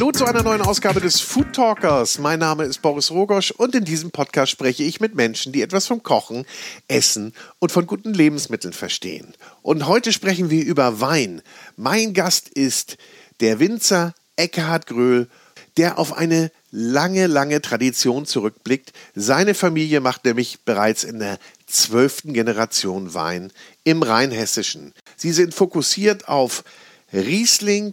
Hallo zu einer neuen Ausgabe des Food Talkers. Mein Name ist Boris Rogosch und in diesem Podcast spreche ich mit Menschen, die etwas vom Kochen, Essen und von guten Lebensmitteln verstehen. Und heute sprechen wir über Wein. Mein Gast ist der Winzer Eckhard Gröhl, der auf eine lange, lange Tradition zurückblickt. Seine Familie macht nämlich bereits in der zwölften Generation Wein im Rheinhessischen. Sie sind fokussiert auf Riesling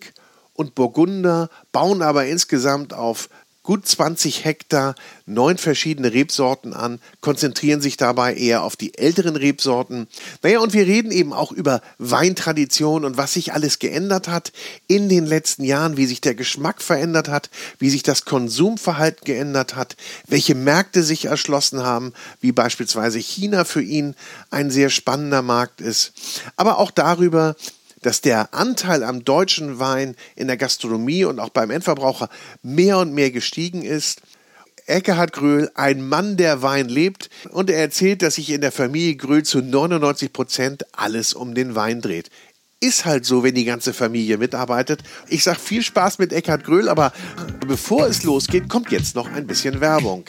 und Burgunder, bauen aber insgesamt auf gut 20 Hektar neun verschiedene Rebsorten an, konzentrieren sich dabei eher auf die älteren Rebsorten. Naja, und wir reden eben auch über Weintradition und was sich alles geändert hat in den letzten Jahren, wie sich der Geschmack verändert hat, wie sich das Konsumverhalten geändert hat, welche Märkte sich erschlossen haben, wie beispielsweise China für ihn ein sehr spannender Markt ist. Aber auch darüber, dass der Anteil am deutschen Wein in der Gastronomie und auch beim Endverbraucher mehr und mehr gestiegen ist. Eckhard Gröhl, ein Mann, der Wein lebt, und er erzählt, dass sich in der Familie Gröhl zu 99 Prozent alles um den Wein dreht. Ist halt so, wenn die ganze Familie mitarbeitet. Ich sage viel Spaß mit Eckhard Gröhl, aber bevor es losgeht, kommt jetzt noch ein bisschen Werbung.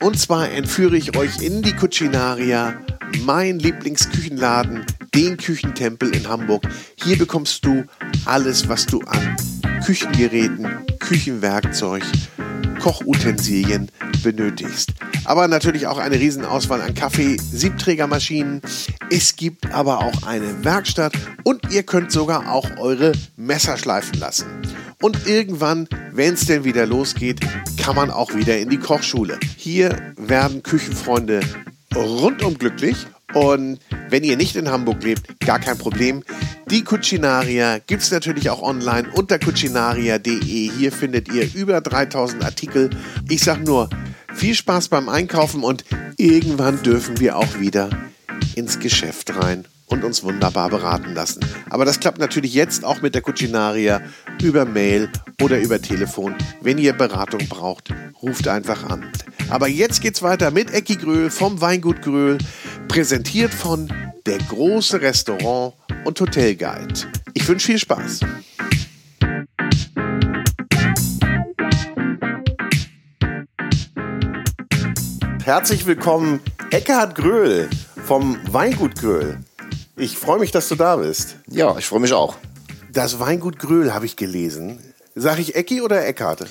Und zwar entführe ich euch in die Cucinaria, mein Lieblingsküchenladen, den Küchentempel in Hamburg. Hier bekommst du alles, was du an Küchengeräten, Küchenwerkzeug, Kochutensilien benötigst. Aber natürlich auch eine Riesenauswahl an Kaffee, Siebträgermaschinen. Es gibt aber auch eine Werkstatt und ihr könnt sogar auch eure Messer schleifen lassen. Und irgendwann, wenn es denn wieder losgeht, kann man auch wieder in die Kochschule. Hier werden Küchenfreunde rundum glücklich und wenn ihr nicht in Hamburg lebt, gar kein Problem. Die Cucinaria gibt es natürlich auch online unter cucinaria.de. Hier findet ihr über 3000 Artikel. Ich sag nur, viel Spaß beim Einkaufen und irgendwann dürfen wir auch wieder ins Geschäft rein und uns wunderbar beraten lassen. Aber das klappt natürlich jetzt auch mit der Cucinaria über Mail oder über Telefon. Wenn ihr Beratung braucht, ruft einfach an. Aber jetzt geht's weiter mit Ecki Gröhl vom Weingut Gröhl, präsentiert von der große Restaurant und Hotelguide. Ich wünsche viel Spaß. Herzlich willkommen, Eckhard Gröhl vom Weingut Gröhl. Ich freue mich, dass du da bist. Ja, ich freue mich auch. Das Weingut Gröhl habe ich gelesen. Sag ich Ecki oder Eckhard?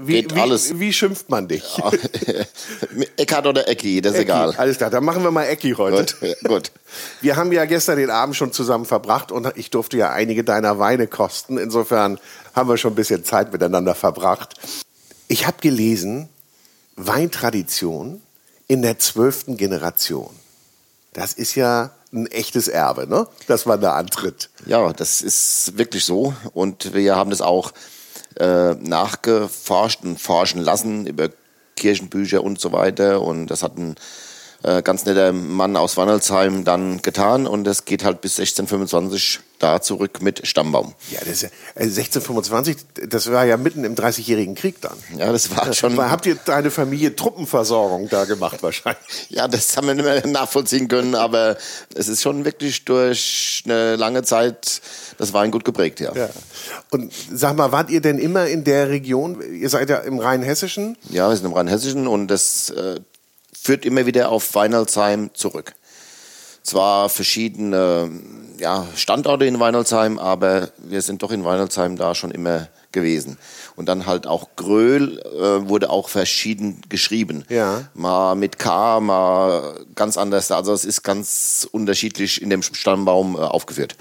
Wie, Geht alles. Wie, wie schimpft man dich? Ja. Eckhard oder Ecki, das ist Ecki, egal. Alles klar, dann machen wir mal Ecki heute. Gut, gut. Wir haben ja gestern den Abend schon zusammen verbracht und ich durfte ja einige deiner Weine kosten. Insofern haben wir schon ein bisschen Zeit miteinander verbracht. Ich habe gelesen, Weintradition in der zwölften Generation. Das ist ja ein echtes Erbe, ne? dass man da antritt. Ja, das ist wirklich so. Und wir haben das auch äh, nachgeforscht und forschen lassen über Kirchenbücher und so weiter. Und das hat ein äh, ganz netter Mann aus Wannelsheim dann getan. Und das geht halt bis 1625 da zurück mit Stammbaum. Ja, das ist ja, also 1625, das war ja mitten im Dreißigjährigen Krieg dann. Ja, das war schon. Habt ihr deine Familie Truppenversorgung da gemacht wahrscheinlich? Ja, das haben wir nicht mehr nachvollziehen können, aber es ist schon wirklich durch eine lange Zeit das Weingut geprägt, ja. ja. Und sag mal, wart ihr denn immer in der Region? Ihr seid ja im Rheinhessischen? Ja, wir sind im Rheinhessischen und das äh, führt immer wieder auf Weinholzheim zurück. Zwar verschiedene ja, Standorte in Weinholzheim, aber wir sind doch in Weinholzheim da schon immer gewesen. Und dann halt auch Gröhl äh, wurde auch verschieden geschrieben. Ja. Mal mit K, mal ganz anders. Also es ist ganz unterschiedlich in dem Stammbaum äh, aufgeführt.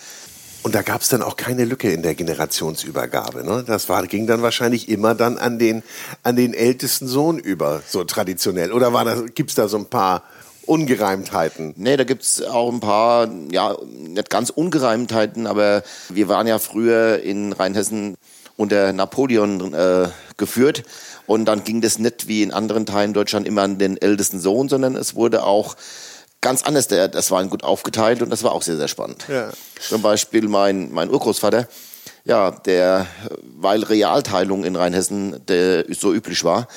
Und da gab es dann auch keine Lücke in der Generationsübergabe. Ne? Das war, ging dann wahrscheinlich immer dann an den, an den ältesten Sohn über, so traditionell. Oder gibt es da so ein paar Ungereimtheiten? Nee, da gibt's auch ein paar, ja, nicht ganz Ungereimtheiten, aber wir waren ja früher in Rheinhessen unter Napoleon äh, geführt. Und dann ging das nicht wie in anderen Teilen Deutschland immer an den ältesten Sohn, sondern es wurde auch ganz anders. Der, das war gut aufgeteilt und das war auch sehr, sehr spannend. Ja. Zum Beispiel mein, mein Urgroßvater, ja, der, weil Realteilung in Rheinhessen der so üblich war,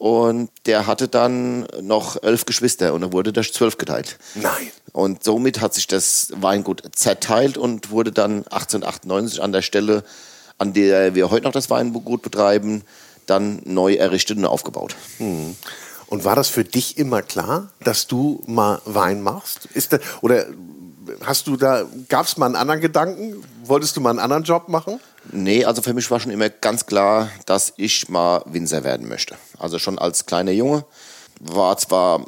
und der hatte dann noch elf Geschwister und er wurde durch zwölf geteilt. Nein. Und somit hat sich das Weingut zerteilt und wurde dann 1898 an der Stelle an der wir heute noch das Weingut betreiben, dann neu errichtet und aufgebaut. Hm. Und war das für dich immer klar, dass du mal Wein machst? Ist da, oder hast du da, gab es mal einen anderen Gedanken? Wolltest du mal einen anderen Job machen? Nee, also für mich war schon immer ganz klar, dass ich mal Winzer werden möchte. Also schon als kleiner Junge war zwar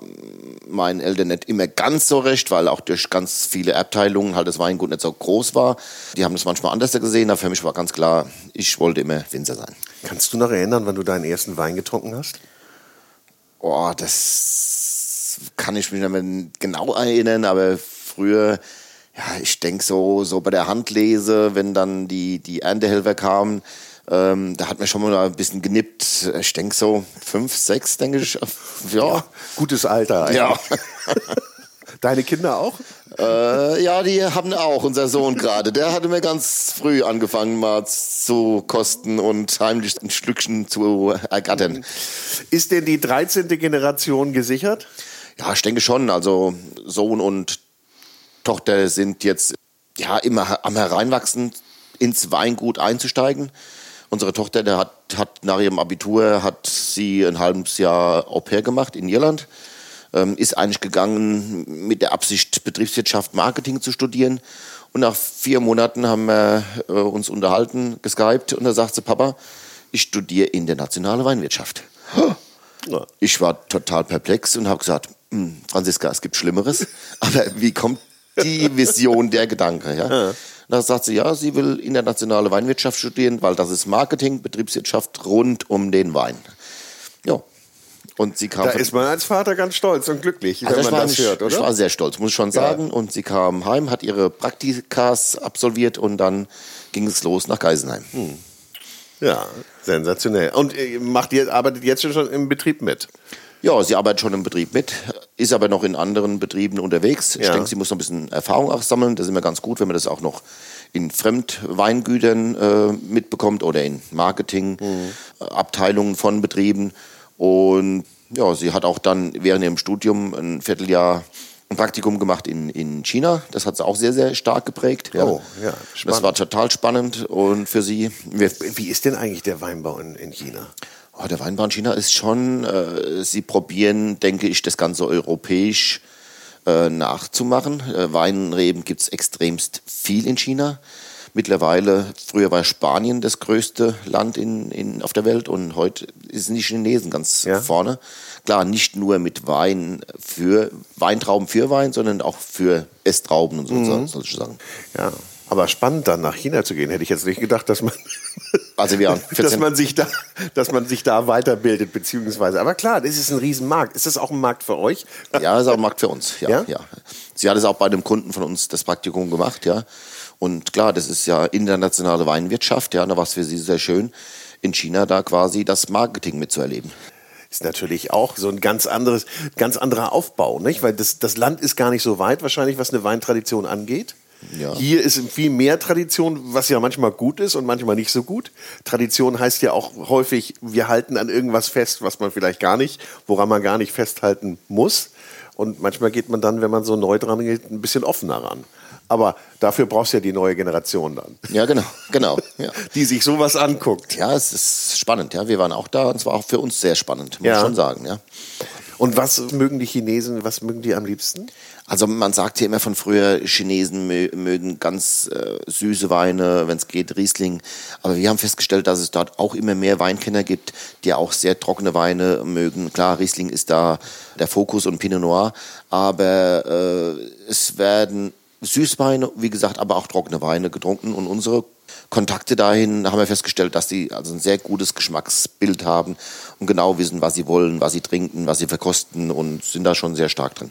meinen Eltern nicht immer ganz so recht, weil auch durch ganz viele Abteilungen halt das Weingut nicht so groß war. Die haben das manchmal anders gesehen, aber für mich war ganz klar, ich wollte immer Winzer sein. Kannst du noch erinnern, wann du deinen ersten Wein getrunken hast? Oh, das kann ich mich nicht mehr genau erinnern, aber früher, ja, ich denke so, so bei der Handlese, wenn dann die, die Erntehelfer kamen, ähm, da hat mir schon mal ein bisschen genippt. Ich denke so fünf, sechs, denke ich. Ja, ja gutes Alter. Eigentlich. Ja. Deine Kinder auch? Äh, ja, die haben auch, unser Sohn gerade. Der hatte mir ganz früh angefangen, mal zu kosten und heimlich ein Schlückchen zu ergattern. Ist denn die 13. Generation gesichert? Ja, ich denke schon. Also Sohn und Tochter sind jetzt ja immer am Hereinwachsen, ins Weingut einzusteigen. Unsere Tochter, der hat, hat nach ihrem Abitur, hat sie ein halbes Jahr Au pair gemacht in Irland. Ähm, ist eigentlich gegangen mit der Absicht, Betriebswirtschaft, Marketing zu studieren. Und nach vier Monaten haben wir äh, uns unterhalten, geskypt, und da sagt sie, Papa, ich studiere internationale Weinwirtschaft. Ich war total perplex und habe gesagt, hm, Franziska, es gibt Schlimmeres. Aber wie kommt die Vision, der Gedanke? Ja? ja. Da sagt sie, ja, sie will internationale Weinwirtschaft studieren, weil das ist Marketing, Betriebswirtschaft rund um den Wein. Ja. Und sie kam. Da ist man als Vater ganz stolz und glücklich, also wenn man das hört, oder? Ich war sehr stolz, muss ich schon sagen. Ja. Und sie kam heim, hat ihre Praktikas absolviert und dann ging es los nach Geisenheim. Hm. Ja, sensationell. Und äh, macht ihr, arbeitet jetzt schon im Betrieb mit? Ja, sie arbeitet schon im Betrieb mit, ist aber noch in anderen Betrieben unterwegs. Ja. Ich denke, sie muss noch ein bisschen Erfahrung auch sammeln. Das ist immer ganz gut, wenn man das auch noch in Fremdweingütern äh, mitbekommt oder in Marketingabteilungen mhm. von Betrieben. Und ja, sie hat auch dann während ihrem Studium ein Vierteljahr ein Praktikum gemacht in, in China. Das hat sie auch sehr, sehr stark geprägt. Ja. Oh, ja, spannend. Das war total spannend und für sie. Wie ist denn eigentlich der Weinbau in, in China? Oh, der Weinbau in China ist schon, äh, sie probieren, denke ich, das Ganze europäisch äh, nachzumachen. Äh, Weinreben gibt es extremst viel in China. Mittlerweile, früher war Spanien das größte Land in, in, auf der Welt und heute sind die Chinesen ganz ja. vorne. Klar, nicht nur mit Wein für Weintrauben für Wein, sondern auch für Esstrauben und so, mhm. sozusagen. Ja, aber spannend, dann nach China zu gehen, hätte ich jetzt nicht gedacht, dass man, also wir dass man sich da, dass man sich da weiterbildet, beziehungsweise. Aber klar, das ist ein Riesenmarkt. Ist das auch ein Markt für euch? Ja, das ist auch ein Markt für uns. Ja, ja? ja. Sie hat es auch bei einem Kunden von uns das Praktikum gemacht, ja. Und klar, das ist ja internationale Weinwirtschaft, ja, da war es für sie sehr schön, in China da quasi das Marketing mitzuerleben ist natürlich auch so ein ganz anderes, ganz anderer Aufbau, nicht? Weil das, das Land ist gar nicht so weit wahrscheinlich, was eine Weintradition angeht. Ja. Hier ist viel mehr Tradition, was ja manchmal gut ist und manchmal nicht so gut. Tradition heißt ja auch häufig, wir halten an irgendwas fest, was man vielleicht gar nicht, woran man gar nicht festhalten muss. Und manchmal geht man dann, wenn man so neu dran geht, ein bisschen offener ran. Aber dafür brauchst du ja die neue Generation dann. Ja, genau, genau. Ja. Die sich sowas anguckt. Ja, es ist spannend. Ja, wir waren auch da und es war auch für uns sehr spannend, muss ja. ich schon sagen. Ja. Und was mögen die Chinesen, was mögen die am liebsten? Also man sagt ja immer von früher, Chinesen mögen ganz äh, süße Weine, wenn es geht, Riesling. Aber wir haben festgestellt, dass es dort auch immer mehr Weinkenner gibt, die auch sehr trockene Weine mögen. Klar, Riesling ist da der Fokus und Pinot Noir. Aber äh, es werden Süßweine, wie gesagt, aber auch trockene Weine getrunken. Und unsere Kontakte dahin haben wir festgestellt, dass sie also ein sehr gutes Geschmacksbild haben und genau wissen, was sie wollen, was sie trinken, was sie verkosten und sind da schon sehr stark drin.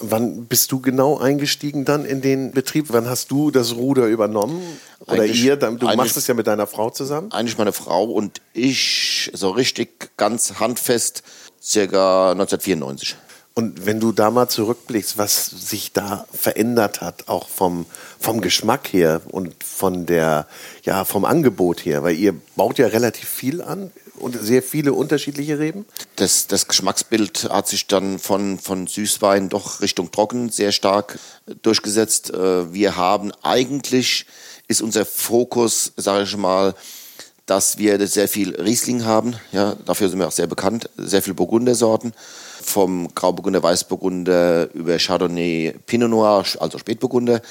Wann bist du genau eingestiegen dann in den Betrieb? Wann hast du das Ruder übernommen? Oder eigentlich, ihr? Du machst es ja mit deiner Frau zusammen? Eigentlich meine Frau und ich so richtig ganz handfest circa 1994. Und wenn du da mal zurückblickst, was sich da verändert hat, auch vom, vom Geschmack her und von der, ja, vom Angebot her, weil ihr baut ja relativ viel an und sehr viele unterschiedliche Reben. Das, das Geschmacksbild hat sich dann von, von Süßwein doch Richtung Trocken sehr stark durchgesetzt. Äh, wir haben eigentlich, ist unser Fokus, sage ich mal, dass wir sehr viel Riesling haben. Ja, dafür sind wir auch sehr bekannt. Sehr viel Burgundersorten. Vom Grauburgunder, Weißburgunder über Chardonnay, Pinot Noir, also Spätburgunder.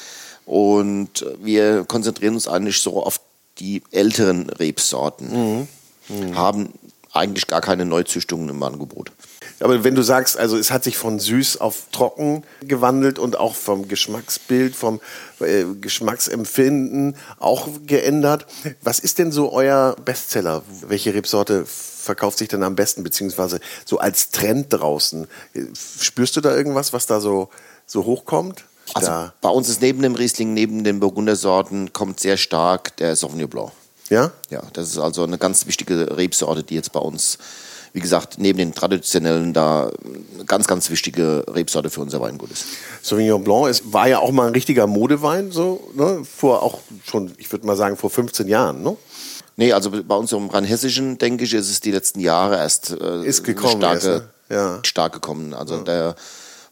Und wir konzentrieren uns eigentlich so auf die älteren Rebsorten. Mhm. Mhm. Haben eigentlich gar keine Neuzüchtungen im Angebot. Aber wenn du sagst, also es hat sich von süß auf trocken gewandelt und auch vom Geschmacksbild, vom äh, Geschmacksempfinden auch geändert. Was ist denn so euer Bestseller? Welche Rebsorte verkauft sich denn am besten, beziehungsweise so als Trend draußen? Spürst du da irgendwas, was da so, so hochkommt? Also da. bei uns ist neben dem Riesling, neben den Burgundersorten, kommt sehr stark der Sauvignon Blanc. Ja? Ja, das ist also eine ganz wichtige Rebsorte, die jetzt bei uns wie gesagt, neben den traditionellen da eine ganz, ganz wichtige Rebsorte für unser Weingut ist. Sauvignon Blanc ist, war ja auch mal ein richtiger Modewein, so, ne? vor auch schon, ich würde mal sagen, vor 15 Jahren, ne? Nee, also bei uns im Rheinhessischen, denke ich, ist es die letzten Jahre erst äh, ist gekommen, starke, erst, ne? ja. stark gekommen. Also ja. der,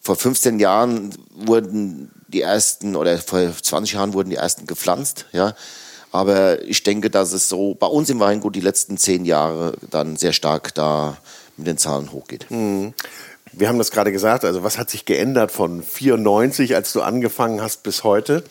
vor 15 Jahren wurden die ersten, oder vor 20 Jahren wurden die ersten gepflanzt, ja. Aber ich denke, dass es so bei uns im Weingut die letzten zehn Jahre dann sehr stark da mit den Zahlen hochgeht. Mhm. Wir haben das gerade gesagt, also was hat sich geändert von 94, als du angefangen hast, bis heute?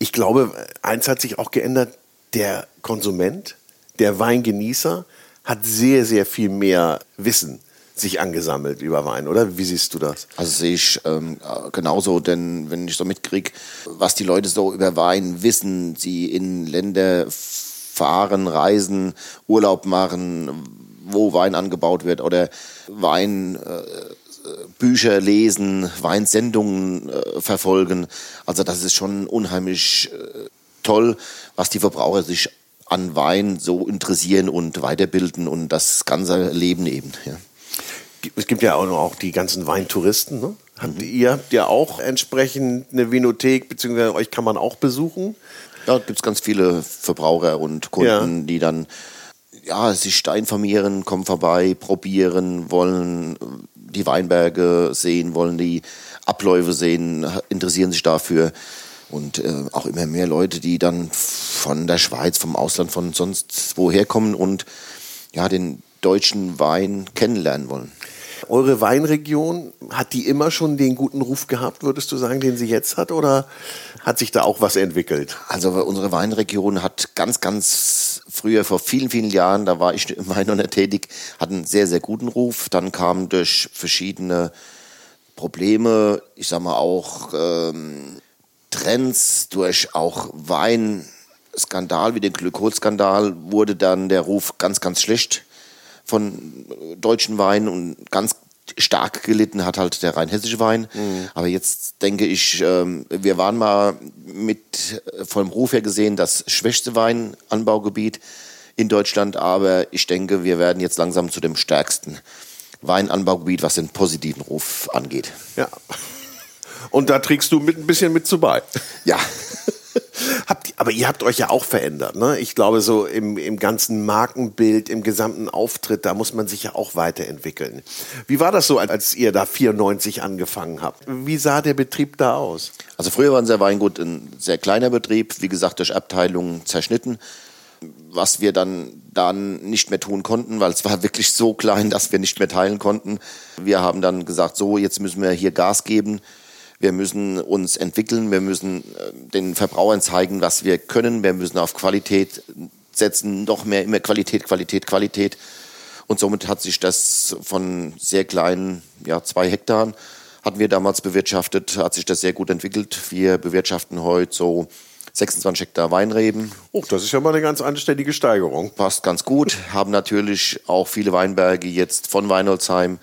Ich glaube, eins hat sich auch geändert, der Konsument, der Weingenießer hat sehr, sehr viel mehr Wissen sich angesammelt über Wein, oder? Wie siehst du das? Also sehe ich ähm, genauso, denn wenn ich so mitkriege, was die Leute so über Wein wissen, sie in Länder fahren, reisen, Urlaub machen, wo Wein angebaut wird oder Weinbücher äh, lesen, Weinsendungen äh, verfolgen. Also das ist schon unheimlich äh, toll, was die Verbraucher sich an Wein so interessieren und weiterbilden und das ganze Leben eben. Ja es gibt ja auch noch auch die ganzen Weintouristen. Ne? Habt, mhm. Ihr habt ja auch entsprechend eine Vinothek, beziehungsweise euch kann man auch besuchen. Ja, gibt es ganz viele Verbraucher und Kunden, ja. die dann ja, sich informieren, kommen vorbei, probieren, wollen die Weinberge sehen, wollen die Abläufe sehen, interessieren sich dafür. Und äh, auch immer mehr Leute, die dann von der Schweiz, vom Ausland, von sonst woher kommen und ja, den deutschen Wein kennenlernen wollen. Eure Weinregion, hat die immer schon den guten Ruf gehabt, würdest du sagen, den sie jetzt hat? Oder hat sich da auch was entwickelt? Also unsere Weinregion hat ganz, ganz früher, vor vielen, vielen Jahren, da war ich im Wein noch nicht tätig, hat einen sehr, sehr guten Ruf. Dann kam durch verschiedene Probleme, ich sag mal auch ähm, Trends, durch auch Weinskandal wie den Glykolskandal, wurde dann der Ruf ganz, ganz schlecht von deutschen Weinen und ganz stark gelitten hat halt der rheinhessische Wein. Mhm. Aber jetzt denke ich, ähm, wir waren mal mit äh, vom Ruf her gesehen das schwächste Weinanbaugebiet in Deutschland, aber ich denke, wir werden jetzt langsam zu dem stärksten Weinanbaugebiet, was den positiven Ruf angeht. Ja. Und da trägst du mit ein bisschen mit zu bei. Ja. habt, aber ihr habt euch ja auch verändert. Ne? Ich glaube, so im, im ganzen Markenbild, im gesamten Auftritt, da muss man sich ja auch weiterentwickeln. Wie war das so, als ihr da 94 angefangen habt? Wie sah der Betrieb da aus? Also früher war unser Weingut ein sehr kleiner Betrieb, wie gesagt, durch Abteilungen zerschnitten was wir dann dann nicht mehr tun konnten, weil es war wirklich so klein, dass wir nicht mehr teilen konnten. Wir haben dann gesagt, so jetzt müssen wir hier Gas geben. Wir müssen uns entwickeln, wir müssen äh, den Verbrauchern zeigen, was wir können. Wir müssen auf Qualität setzen, noch mehr immer Qualität, Qualität, Qualität. Und somit hat sich das von sehr kleinen, ja, zwei Hektaren hatten wir damals bewirtschaftet, hat sich das sehr gut entwickelt. Wir bewirtschaften heute so 26 Hektar Weinreben. Oh, das ist ja mal eine ganz anständige Steigerung. Passt ganz gut. Haben natürlich auch viele Weinberge jetzt von Weinholzheim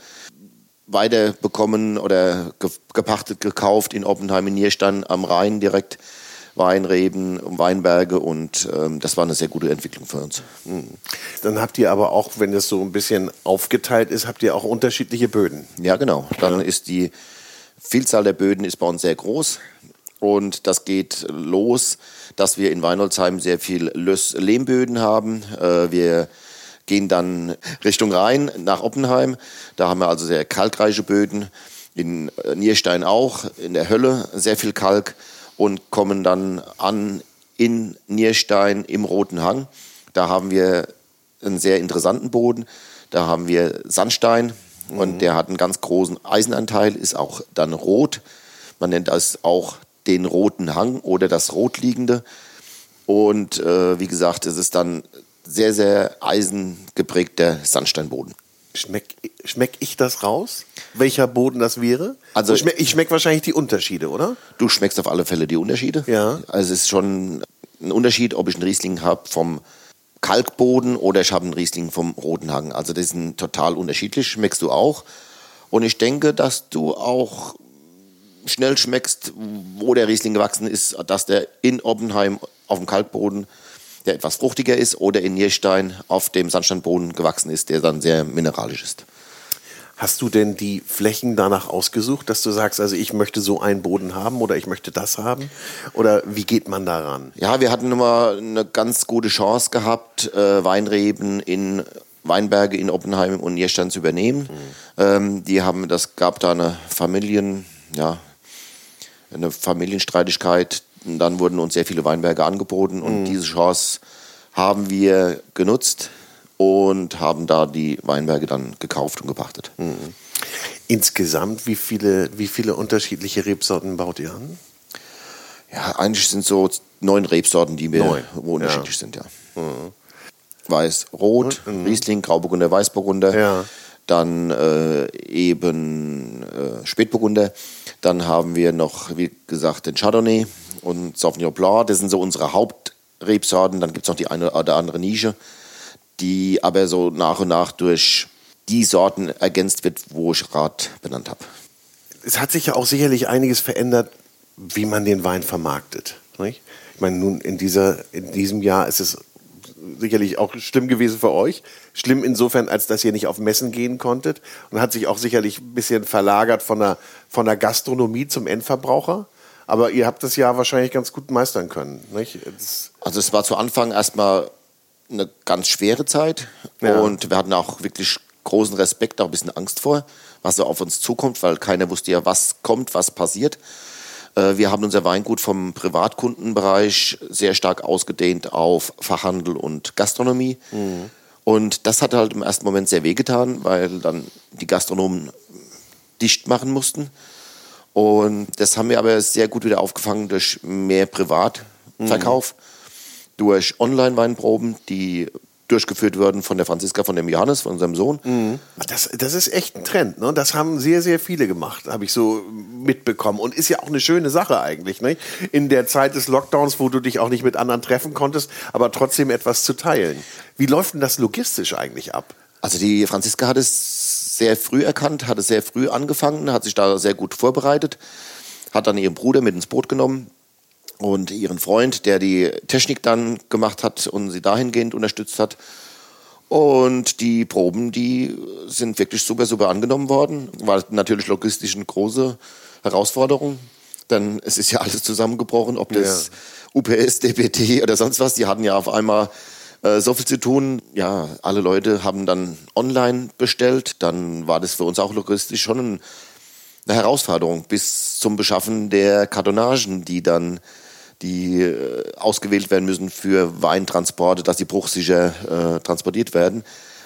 weiterbekommen oder gepachtet, gekauft in Oppenheim in Nierstein am Rhein direkt. Weinreben, Weinberge und ähm, das war eine sehr gute Entwicklung für uns. Hm. Dann habt ihr aber auch, wenn es so ein bisschen aufgeteilt ist, habt ihr auch unterschiedliche Böden. Ja, genau. Dann ja. ist die Vielzahl der Böden ist bei uns sehr groß und das geht los, dass wir in Weinholzheim sehr viel Löss-Lehmböden haben. Äh, wir gehen dann Richtung Rhein nach Oppenheim. Da haben wir also sehr kalkreiche Böden. In äh, Nierstein auch, in der Hölle sehr viel Kalk und kommen dann an in Nierstein im Roten Hang. Da haben wir einen sehr interessanten Boden. Da haben wir Sandstein und der hat einen ganz großen Eisenanteil, ist auch dann rot. Man nennt das auch den roten Hang oder das rotliegende. Und äh, wie gesagt, es ist dann sehr, sehr eisengeprägter Sandsteinboden. Schmeck, schmeck ich das raus? Welcher Boden das wäre? Also- ich schmeck, ich schmeck wahrscheinlich die Unterschiede, oder? Du schmeckst auf alle Fälle die Unterschiede. Ja. Also es ist schon ein Unterschied, ob ich einen Riesling habe vom Kalkboden oder ich habe einen Riesling vom Roten Hang. Also das sind total unterschiedlich, schmeckst du auch. Und ich denke, dass du auch schnell schmeckst, wo der Riesling gewachsen ist, dass der in Oppenheim auf dem Kalkboden, der etwas fruchtiger ist, oder in Nierstein auf dem Sandsteinboden gewachsen ist, der dann sehr mineralisch ist. Hast du denn die Flächen danach ausgesucht, dass du sagst, also ich möchte so einen Boden haben oder ich möchte das haben? Oder wie geht man daran? Ja, wir hatten immer eine ganz gute Chance gehabt, äh, Weinreben in Weinberge in Oppenheim und Nierstein zu übernehmen. Ähm, die haben, das gab da eine Familien, ja, eine Familienstreitigkeit. Und dann wurden uns sehr viele Weinberge angeboten und diese Chance haben wir genutzt und haben da die Weinberge dann gekauft und gepachtet. Insgesamt, wie viele, wie viele unterschiedliche Rebsorten baut ihr an? Ja, eigentlich sind so neun Rebsorten, die wir unterschiedlich ja. sind, ja. Weiß, Rot, Riesling, Grauburgunder, Weißburgunder. Ja. Dann äh, eben äh, Spätburgunder. Dann haben wir noch, wie gesagt, den Chardonnay und Sauvignon Blanc. Das sind so unsere Hauptrebsorten. Dann gibt es noch die eine oder andere Nische, die aber so nach und nach durch die Sorten ergänzt wird, wo ich gerade benannt habe. Es hat sich ja auch sicherlich einiges verändert, wie man den Wein vermarktet. Nicht? Ich meine, nun in, dieser, in diesem Jahr ist es sicherlich auch schlimm gewesen für euch. Schlimm insofern, als dass ihr nicht auf Messen gehen konntet und hat sich auch sicherlich ein bisschen verlagert von der, von der Gastronomie zum Endverbraucher. Aber ihr habt das Jahr wahrscheinlich ganz gut meistern können. Nicht? Das, Also es war zu Anfang erstmal eine ganz schwere Zeit Ja. und wir hatten auch wirklich großen Respekt, auch ein bisschen Angst vor, was so auf uns zukommt, weil keiner wusste ja, was kommt, was passiert. Äh, Wir haben unser Weingut vom Privatkundenbereich sehr stark ausgedehnt auf Fachhandel und Gastronomie. Und das hat halt im ersten Moment sehr wehgetan, weil dann die Gastronomen dicht machen mussten. Und das haben wir aber sehr gut wieder aufgefangen durch mehr Privatverkauf, durch Online-Weinproben, die durchgeführt wurden von der Franziska, von dem Johannes, von unserem Sohn. das, das ist echt ein Trend. Ne? Das haben sehr, sehr viele gemacht, habe ich so mitbekommen. Und ist ja auch eine schöne Sache eigentlich. Ne? In der Zeit des Lockdowns, wo du dich auch nicht mit anderen treffen konntest, aber trotzdem etwas zu teilen. Wie läuft denn das logistisch eigentlich ab? Also die Franziska hat es sehr früh erkannt, hat es sehr früh angefangen, hat sich da sehr gut vorbereitet, hat dann ihren Bruder mit ins Boot genommen und ihren Freund, der die Technik dann gemacht hat und sie dahingehend unterstützt hat. Und die Proben, die sind wirklich super, super angenommen worden. War natürlich logistisch eine große Herausforderung, denn es ist ja alles zusammengebrochen, ob das UPS, DPT oder sonst was. Die hatten ja auf einmal äh, so viel zu tun. Ja, alle Leute haben dann online bestellt. Dann war das für uns auch logistisch schon ein, eine Herausforderung bis zum Beschaffen der Kartonagen, die dann die äh, ausgewählt werden müssen für Weintransporte, dass die bruchsicher äh, transportiert werden.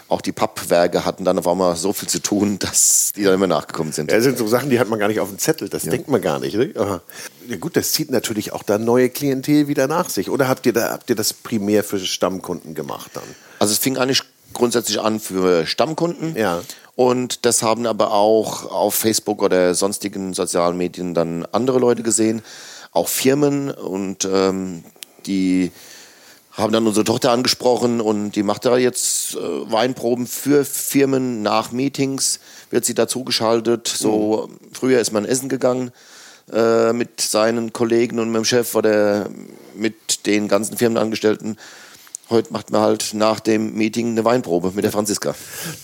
Auch die Pappwerke hatten dann auf einmal so viel zu tun, dass die dann immer nachgekommen sind. Ja, Das sind so Sachen, die hat man gar nicht auf dem Zettel. Das denkt man gar nicht. Ne? Ja gut, das zieht natürlich auch dann neue Klientel wieder nach sich. Oder habt ihr, da, habt ihr das primär für Stammkunden gemacht dann? Also es fing eigentlich grundsätzlich an für Stammkunden. Ja. Und das haben aber auch auf Facebook oder sonstigen sozialen Medien dann andere Leute gesehen, auch Firmen und ähm, die haben dann unsere Tochter angesprochen und die macht da jetzt äh, Weinproben für Firmen nach Meetings, wird sie dazu geschaltet. So früher ist man essen gegangen äh, mit seinen Kollegen und mit dem Chef oder mit den ganzen Firmenangestellten. Heute macht man halt nach dem Meeting eine Weinprobe mit der Franziska.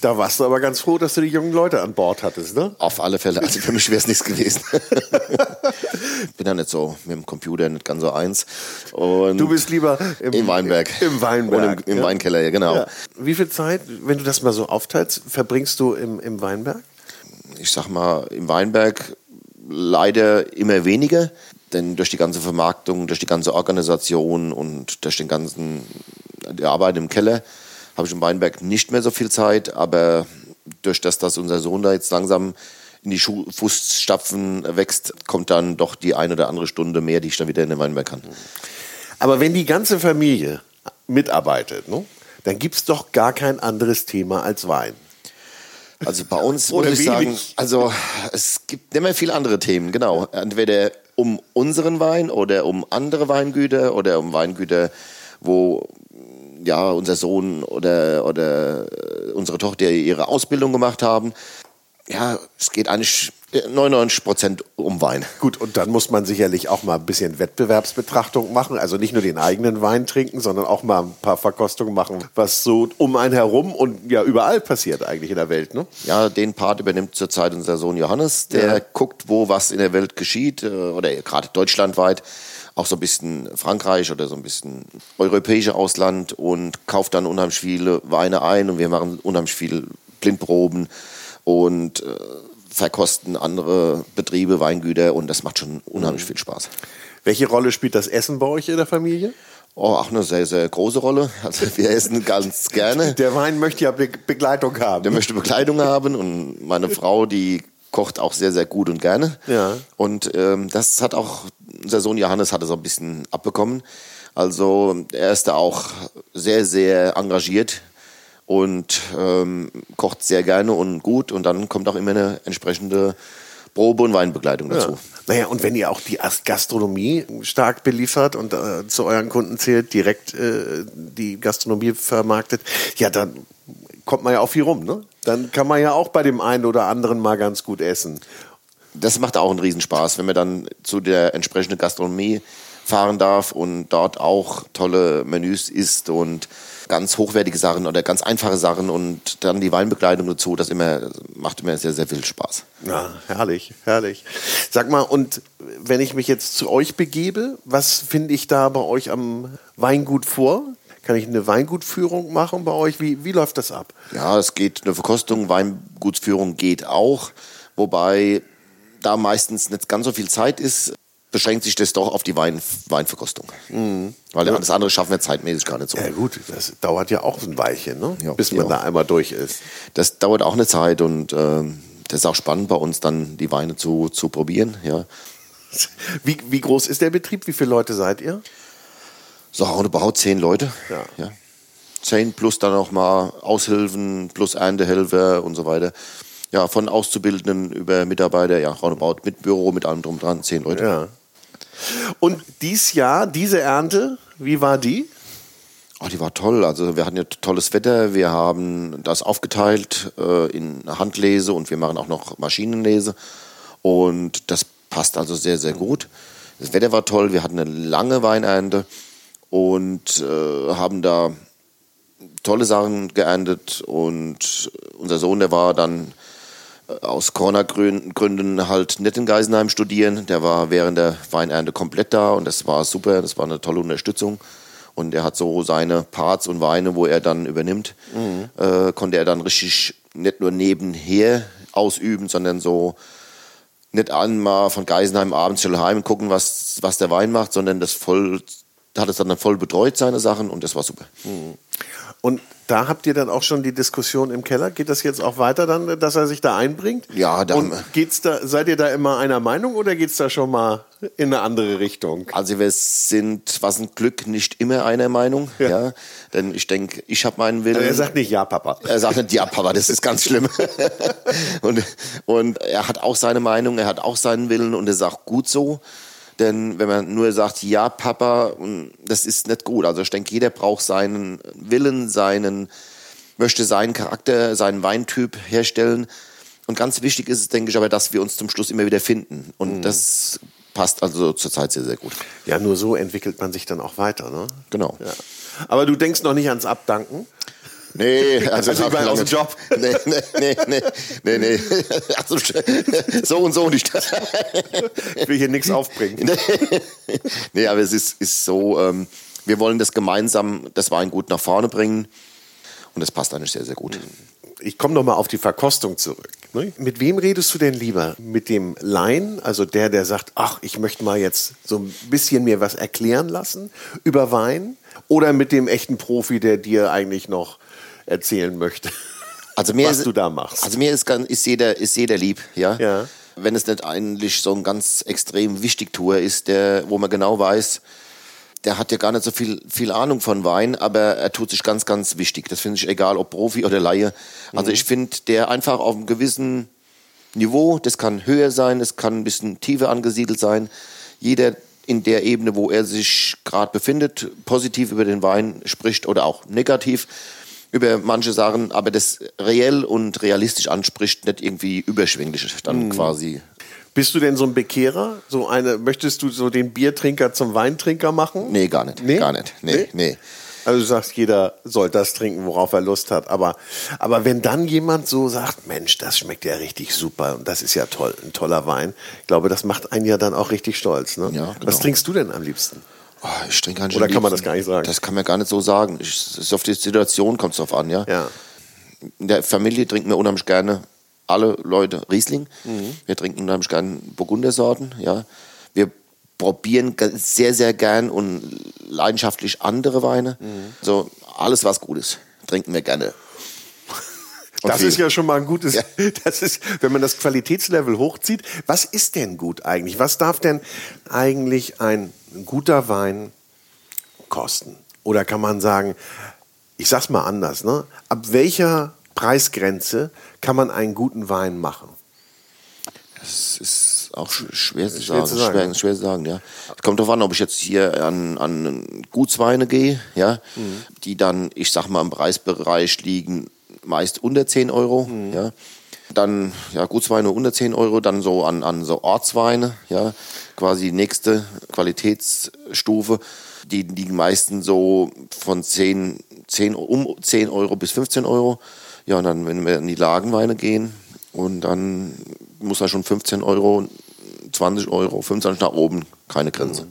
Da warst du aber ganz froh, dass du die jungen Leute an Bord hattest, ne? Auf alle Fälle. Also für mich wäre es nichts gewesen. Bin ja nicht so mit dem Computer nicht ganz so eins. Und Du bist lieber im, im Weinberg. Im Weinberg. Und im, im ja. Weinkeller, ja, genau. Ja. Wie viel Zeit, wenn du das mal so aufteilst, verbringst du im, im Weinberg? Ich sag mal, im Weinberg leider immer weniger. Denn durch die ganze Vermarktung, durch die ganze Organisation und durch den ganzen, die Arbeit im Keller habe ich im Weinberg nicht mehr so viel Zeit, aber durch das, dass unser Sohn da jetzt langsam in die Schu Fußstapfen wächst, kommt dann doch die eine oder andere Stunde mehr, die ich dann wieder in den Weinberg kann. Aber wenn die ganze Familie mitarbeitet, ne, dann gibt es doch gar kein anderes Thema als Wein. Also bei uns muss ich sagen, also es gibt nicht mehr viele andere Themen, genau. Entweder um unseren Wein oder um andere Weingüter oder um Weingüter, wo ja unser Sohn oder, oder unsere Tochter ihre Ausbildung gemacht haben. Ja, es geht eigentlich 99 Prozent um Wein. Gut, und dann muss man sicherlich auch mal ein bisschen Wettbewerbsbetrachtung machen. Also nicht nur den eigenen Wein trinken, sondern auch mal ein paar Verkostungen machen, was so um einen herum und ja überall passiert eigentlich in der Welt. Ne? Ja, den Part übernimmt zurzeit unser Sohn Johannes. Der ja. guckt, wo was in der Welt geschieht äh, oder gerade deutschlandweit auch so ein bisschen Frankreich oder so ein bisschen europäische Ausland und kauft dann unheimlich viele Weine ein und wir machen unheimlich viele Blindproben und äh, verkosten andere Betriebe, Weingüter und das macht schon unheimlich mhm. viel Spaß. Welche Rolle spielt das Essen bei euch in der Familie? Oh, auch eine sehr, sehr große Rolle. Also wir essen ganz gerne. Der Wein möchte ja Be Begleitung haben. Der möchte Begleitung haben und meine Frau, die kocht auch sehr, sehr gut und gerne. Ja. Und ähm, das hat auch, unser Sohn Johannes hat es ein bisschen abbekommen. Also er ist da auch sehr, sehr engagiert und ähm, kocht sehr gerne und gut und dann kommt auch immer eine entsprechende Probe- und Weinbegleitung dazu. Ja. Naja, und wenn ihr auch die Gastronomie stark beliefert und äh, zu euren Kunden zählt, direkt äh, die Gastronomie vermarktet, ja, dann kommt man ja auch viel rum, ne? Dann kann man ja auch bei dem einen oder anderen mal ganz gut essen. Das macht auch einen Riesenspaß, wenn man dann zu der entsprechenden Gastronomie fahren darf und dort auch tolle Menüs isst und ganz hochwertige Sachen oder ganz einfache Sachen und dann die Weinbegleitung dazu, das immer, macht immer sehr, sehr viel Spaß. Ja, herrlich, herrlich. Sag mal, und wenn ich mich jetzt zu euch begebe, was finde ich da bei euch am Weingut vor? Kann ich eine Weingutführung machen bei euch? Wie, wie läuft das ab? Ja, es geht, eine Verkostung, Weingutsführung geht auch, wobei da meistens nicht ganz so viel Zeit ist beschränkt sich das doch auf die Wein, Weinverkostung. Mhm. Weil ja. das andere schaffen wir zeitmäßig gar nicht so. Ja gut, das dauert ja auch ein Weilchen, ne? Ja, bis man ja. da einmal durch ist. Das dauert auch eine Zeit und äh, das ist auch spannend bei uns dann die Weine zu, zu probieren. Ja. Wie, wie groß ist der Betrieb? Wie viele Leute seid ihr? So, überhaupt zehn Leute. Ja. ja. Zehn plus dann auch mal Aushilfen plus Erntehelfer und so weiter ja, von Auszubildenden über Mitarbeiter, ja, roundabout mit Büro, mit allem drum dran, zehn Leute. Ja. Und dieses Jahr, diese Ernte, wie war die? Oh, die war toll. Also wir hatten ja tolles Wetter. Wir haben das aufgeteilt äh, in Handlese und wir machen auch noch Maschinenlese. Und das passt also sehr, sehr gut. Das Wetter war toll. Wir hatten eine lange Weinernte und äh, haben da tolle Sachen geerntet. Und unser Sohn, der war dann aus Corona-Gründen halt nicht in Geisenheim studieren. Der war während der Weinernte komplett da und das war super, das war eine tolle Unterstützung. Und er hat so seine Parts und Weine, wo er dann übernimmt, mhm. äh, konnte er dann richtig nicht nur nebenher ausüben, sondern so nicht einmal von Geisenheim abends schnell heim gucken, was, was der Wein macht, sondern das voll, hat es dann voll betreut, seine Sachen, und das war super. Mhm. Und da habt ihr dann auch schon die Diskussion im Keller. Geht das jetzt auch weiter dann, dass er sich da einbringt? Ja, da Und geht's da, seid ihr da immer einer Meinung oder geht es da schon mal in eine andere Richtung? Also wir sind, was ein Glück, nicht immer einer Meinung. Ja. ja denn ich denke, ich habe meinen Willen. Also er sagt nicht Ja, Papa. Er sagt nicht Ja, Papa, das ist ganz schlimm. und, und er hat auch seine Meinung, er hat auch seinen Willen und er sagt gut so. Denn wenn man nur sagt, ja, Papa, das ist nicht gut. Also ich denke, jeder braucht seinen Willen, seinen, möchte seinen Charakter, seinen Weintyp herstellen. Und ganz wichtig ist es, denke ich, aber, dass wir uns zum Schluss immer wieder finden. Und mhm. das passt also zurzeit sehr, sehr gut. Ja, nur so entwickelt man sich dann auch weiter, ne? Genau. Ja. Aber du denkst noch nicht ans Abdanken? Nee, also, also ich meine aus dem Job. Nee, nee, nee, nee, nee, nee. Also, so und so nicht. Ich will hier nichts aufbringen. Nee, aber es ist, ist so, ähm, wir wollen das gemeinsam, das Weingut nach vorne bringen und das passt eigentlich sehr, sehr gut. Ich komme nochmal auf die Verkostung zurück. Ne? Mit wem redest du denn lieber? Mit dem Laien, also der, der sagt, ach, ich möchte mal jetzt so ein bisschen mir was erklären lassen über Wein? Oder mit dem echten Profi, der dir eigentlich noch erzählen möchte. Also mir was ist, du da machst. Also mir ist, ist, jeder, ist jeder lieb, ja? Ja. Wenn es nicht eigentlich so ein ganz extrem wichtig Tour ist, der, wo man genau weiß, der hat ja gar nicht so viel, viel Ahnung von Wein, aber er tut sich ganz, ganz wichtig. Das finde ich egal, ob Profi oder Laie. Also ich finde, der einfach auf einem gewissen Niveau, das kann höher sein, es kann ein bisschen tiefer angesiedelt sein. Jeder in der Ebene, wo er sich gerade befindet, positiv über den Wein spricht oder auch negativ über manche Sachen, aber das reell und realistisch anspricht, nicht irgendwie überschwänglich dann quasi. Bist du denn so ein Bekehrer? So eine, möchtest du so den Biertrinker zum Weintrinker machen? Nee, gar nicht. Nee? Gar nicht. Nee, Nee? nee. Also du sagst, jeder soll das trinken, worauf er Lust hat. Aber, aber wenn dann jemand so sagt, Mensch, das schmeckt ja richtig super und das ist ja toll, ein toller Wein, ich glaube, das macht einen ja dann auch richtig stolz. Ne? Ja, Was genau. trinkst du denn am liebsten? Oh, ich trinke eigentlich Oder am kann man das gar nicht sagen? Das kann man gar nicht so sagen. Ich, ist auf die Situation kommt es drauf an, ja. Ja. In der Familie trinken wir unheimlich gerne alle Leute Riesling. Mhm. Wir trinken unheimlich gerne Burgundersorten, ja. Wir probieren sehr, sehr gern und leidenschaftlich andere Weine. Mhm. So alles, was gut ist, trinken wir gerne. Und Das viel. ist ja schon mal ein gutes, Ja. das ist, wenn man das Qualitätslevel hochzieht. Was ist denn gut eigentlich? Was darf denn eigentlich ein guter Wein kosten? Oder kann man sagen, ich sag's mal anders, ne? Ab welcher Preisgrenze kann man einen guten Wein machen? Das ist auch sch- schwer zu Schwer sagen. zu sagen, Schwer, ne? schwer zu sagen, ja. Es kommt darauf an, ob ich jetzt hier an, an Gutsweine gehe, ja, Mhm. die dann, ich sag mal, im Preisbereich liegen meist unter 10 Euro, Mhm. ja. Dann, ja, Gutsweine unter 10 Euro, dann so an, an so Ortsweine, ja, quasi die nächste Qualitätsstufe. Die liegen meistens so von 10, 10, um 10 Euro bis 15 Euro. Ja, und dann, wenn wir in die Lagenweine gehen, und dann muss er schon 15 Euro, 20 Euro, 25 nach oben, keine Grenze.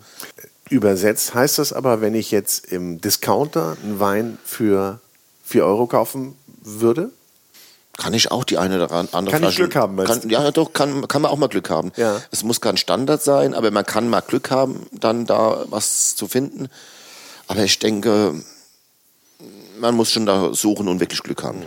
Übersetzt heißt das aber, wenn ich jetzt im Discounter einen Wein für 4 Euro kaufen würde? Kann ich auch die eine oder andere Kann ich Flasche- Glück haben, meinst kann, Ja, doch, kann, kann man auch mal Glück haben. Ja. Es muss kein Standard sein, aber man kann mal Glück haben, dann da was zu finden. Aber ich denke, man muss schon da suchen und wirklich Glück haben.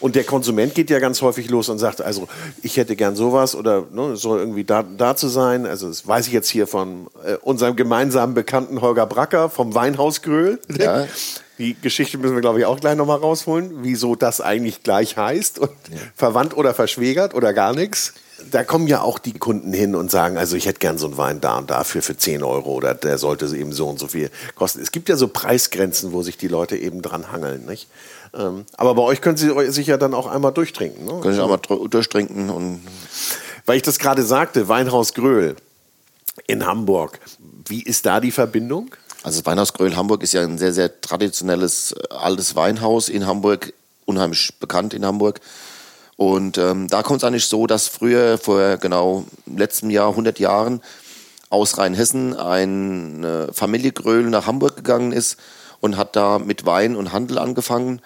Und der Konsument geht ja ganz häufig los und sagt, also ich hätte gern sowas oder ne, es soll irgendwie da, da zu sein. Also das weiß ich jetzt hier von äh, unserem gemeinsamen Bekannten Holger Bracker vom Weinhaus Gröhl. Ja. Die Geschichte müssen wir, glaube ich, auch gleich nochmal rausholen, wieso das eigentlich gleich heißt und verwandt oder verschwägert oder gar nichts. Da kommen ja auch die Kunden hin und sagen, also ich hätte gern so einen Wein da und dafür für 10 Euro oder der sollte eben so und so viel kosten. Es gibt ja so Preisgrenzen, wo sich die Leute eben dran hangeln. Nicht? Ähm, aber bei euch können sie sich ja dann auch einmal durchtrinken. Ne? Kann ich auch mal dr- durchtrinken und Weil ich das gerade sagte, Weinhaus Gröhl in Hamburg. Wie ist da die Verbindung? Also das Weinhaus Gröhl Hamburg ist ja ein sehr, sehr traditionelles, äh, altes Weinhaus in Hamburg, unheimlich bekannt in Hamburg. Und ähm, da kommt es eigentlich so, dass früher, vor genau letztem Jahr, 100 Jahren, aus Rheinhessen eine Familie Gröhl nach Hamburg gegangen ist und hat da mit Wein und Handel angefangen.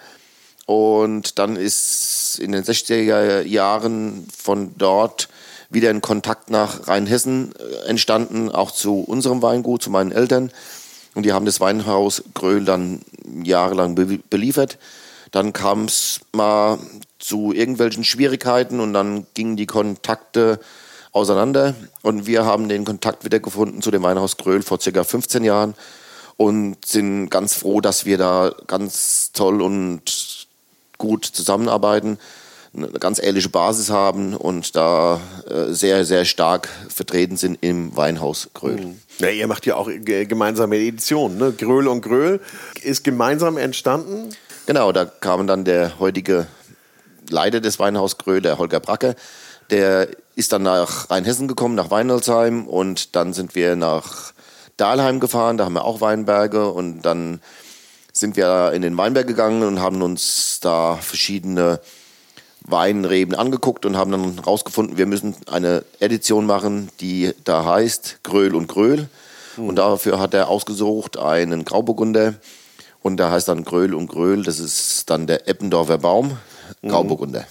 Und dann ist in den 60er Jahren von dort wieder ein Kontakt nach Rheinhessen äh, entstanden, auch zu unserem Weingut, zu meinen Eltern. Und die haben das Weinhaus Gröhl dann jahrelang be beliefert. Dann kam es mal zu irgendwelchen Schwierigkeiten und dann gingen die Kontakte auseinander. Und wir haben den Kontakt wieder gefunden zu dem Weinhaus Gröhl vor circa 15 Jahren und sind ganz froh, dass wir da ganz toll und gut zusammenarbeiten, eine ganz ehrliche Basis haben und da äh, sehr, sehr stark vertreten sind im Weinhaus Gröhl. Ja, ihr macht ja auch ge- gemeinsame Editionen. Ne? Gröhl und Gröhl ist gemeinsam entstanden. Genau, da kam dann der heutige Leiter des Weinhaus Gröhl, der Holger Bracke, der ist dann nach Rheinhessen gekommen, nach Weinolsheim und dann sind wir nach Dahlheim gefahren, da haben wir auch Weinberge und dann sind wir in den Weinberg gegangen und haben uns da verschiedene Weinreben angeguckt und haben dann rausgefunden, wir müssen eine Edition machen, die da heißt Gröhl und Gröhl. Und dafür hat er ausgesucht einen Grauburgunder. Und da heißt dann Gröhl und Gröhl, das ist dann der Eppendorfer Baum, Grauburgunder.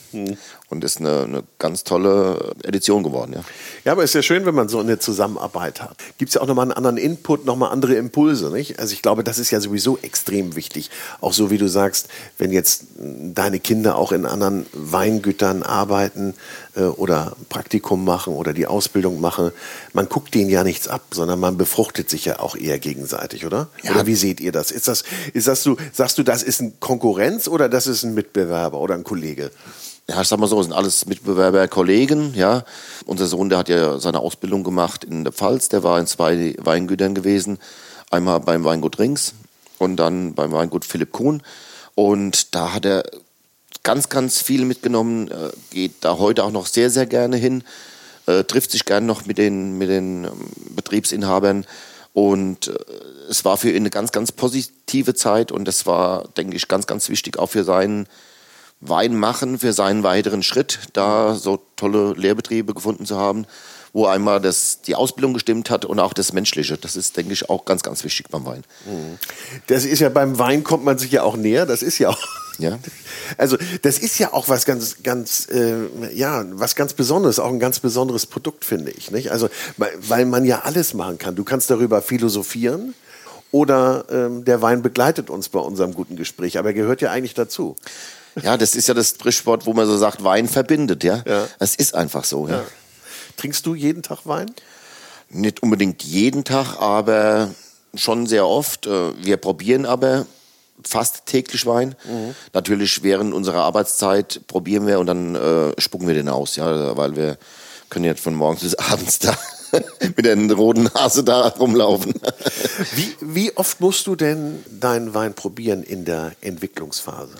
Und ist eine, eine ganz tolle Edition geworden, ja. Ja, aber es ist ja schön, wenn man so eine Zusammenarbeit hat. Gibt es ja auch nochmal einen anderen Input, nochmal andere Impulse, nicht? Also ich glaube, das ist ja sowieso extrem wichtig. Auch so wie du sagst, wenn jetzt deine Kinder auch in anderen Weingütern arbeiten äh, oder Praktikum machen oder die Ausbildung machen, man guckt denen ja nichts ab, sondern man befruchtet sich ja auch eher gegenseitig, oder? Ja. Oder wie seht ihr das? Ist das, ist das so, sagst du, das ist ein Konkurrenz oder das ist ein Mitbewerber oder ein Kollege? Ja, ich sag mal so, sind alles Mitbewerber, Kollegen, ja. Unser Sohn, der hat ja seine Ausbildung gemacht in der Pfalz, der war in zwei Weingütern gewesen. Einmal beim Weingut Rings und dann beim Weingut Philipp Kuhn. Und da hat er ganz, ganz viel mitgenommen, äh, geht da heute auch noch sehr, sehr gerne hin, äh, trifft sich gerne noch mit den, mit den ähm, Betriebsinhabern. Und äh, es war für ihn eine ganz, ganz positive Zeit und das war, denke ich, ganz, ganz wichtig auch für seinen Wein machen für seinen weiteren Schritt, da so tolle Lehrbetriebe gefunden zu haben, wo einmal das, die Ausbildung gestimmt hat und auch das Menschliche. Das ist, denke ich, auch ganz, ganz wichtig beim Wein. Mhm. Das ist ja beim Wein kommt man sich ja auch näher. Das ist ja auch. Ja. Also das ist ja auch was ganz, ganz, äh, ja, was ganz Besonderes, auch ein ganz besonderes Produkt finde ich, nicht? Also weil man ja alles machen kann. Du kannst darüber philosophieren oder ähm, der Wein begleitet uns bei unserem guten Gespräch, aber er gehört ja eigentlich dazu. Ja, das ist ja das Sprichwort, wo man so sagt, Wein verbindet, ja. ja. Das ist einfach so, ja. ja. Trinkst du jeden Tag Wein? Nicht unbedingt jeden Tag, aber schon sehr oft. Äh, wir probieren aber fast täglich Wein. Mhm. Natürlich während unserer Arbeitszeit probieren wir und dann äh, spucken wir den aus, ja, weil wir können jetzt von morgens bis abends da mit der roten Nase da rumlaufen. Wie, wie oft musst du denn deinen Wein probieren in der Entwicklungsphase?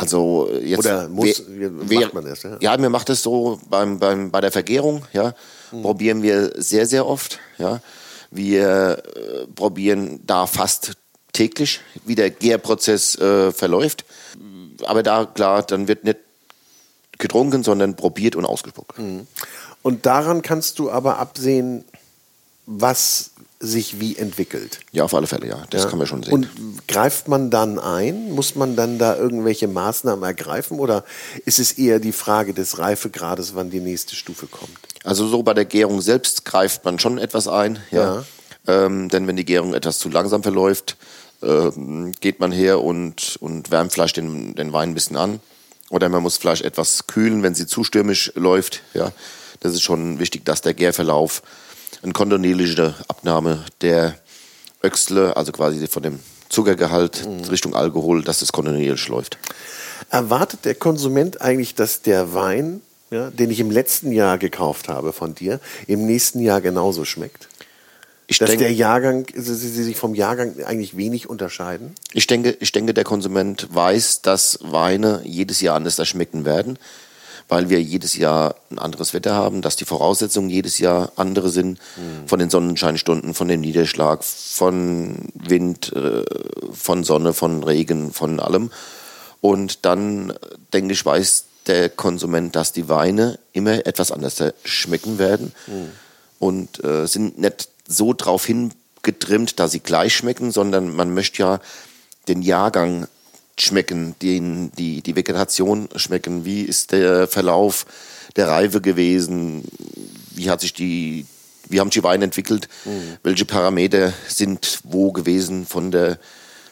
Also jetzt Oder muss, wie macht man das? Ja, ja mir macht es so beim, beim, bei der Vergärung, ja, mhm. probieren wir sehr, sehr oft. Ja. Wir äh, probieren da fast täglich, wie der Gärprozess äh, verläuft. Aber da, klar, dann wird nicht getrunken, sondern probiert und ausgespuckt. Mhm. Und daran kannst du aber absehen, was sich wie entwickelt. Ja, auf alle Fälle, ja. Das ja. kann man schon sehen. Und greift man dann ein? Muss man dann da irgendwelche Maßnahmen ergreifen? Oder ist es eher die Frage des Reifegrades, wann die nächste Stufe kommt? Also so bei der Gärung selbst greift man schon etwas ein. Ja. ja. Ähm, denn wenn die Gärung etwas zu langsam verläuft, äh, geht man her und, und wärmt vielleicht den, den Wein ein bisschen an. Oder man muss vielleicht etwas kühlen, wenn sie zu stürmisch läuft. Ja. Das ist schon wichtig, dass der Gärverlauf eine kontinuierliche Abnahme der Öxle, also quasi von dem Zuckergehalt mhm. Richtung Alkohol, dass das kontinuierlich läuft. Erwartet der Konsument eigentlich, dass der Wein, ja, den ich im letzten Jahr gekauft habe von dir, im nächsten Jahr genauso schmeckt? Ich dass denke, der Jahrgang, sie sich vom Jahrgang eigentlich wenig unterscheiden? Ich denke, ich denke, der Konsument weiß, dass Weine jedes Jahr anders schmecken werden weil wir jedes Jahr ein anderes Wetter haben, dass die Voraussetzungen jedes Jahr andere sind, mhm. von den Sonnenscheinstunden, von dem Niederschlag, von Wind, äh, von Sonne, von Regen, von allem. Und dann, denke ich, weiß der Konsument, dass die Weine immer etwas anders schmecken werden mhm. und äh, sind nicht so drauf hingetrimmt, dass sie gleich schmecken, sondern man möchte ja den Jahrgang schmecken, den, die, die Vegetation schmecken, wie ist der Verlauf der Reife gewesen, wie hat sich die, wie haben die Weine entwickelt, mhm. welche Parameter sind wo gewesen von der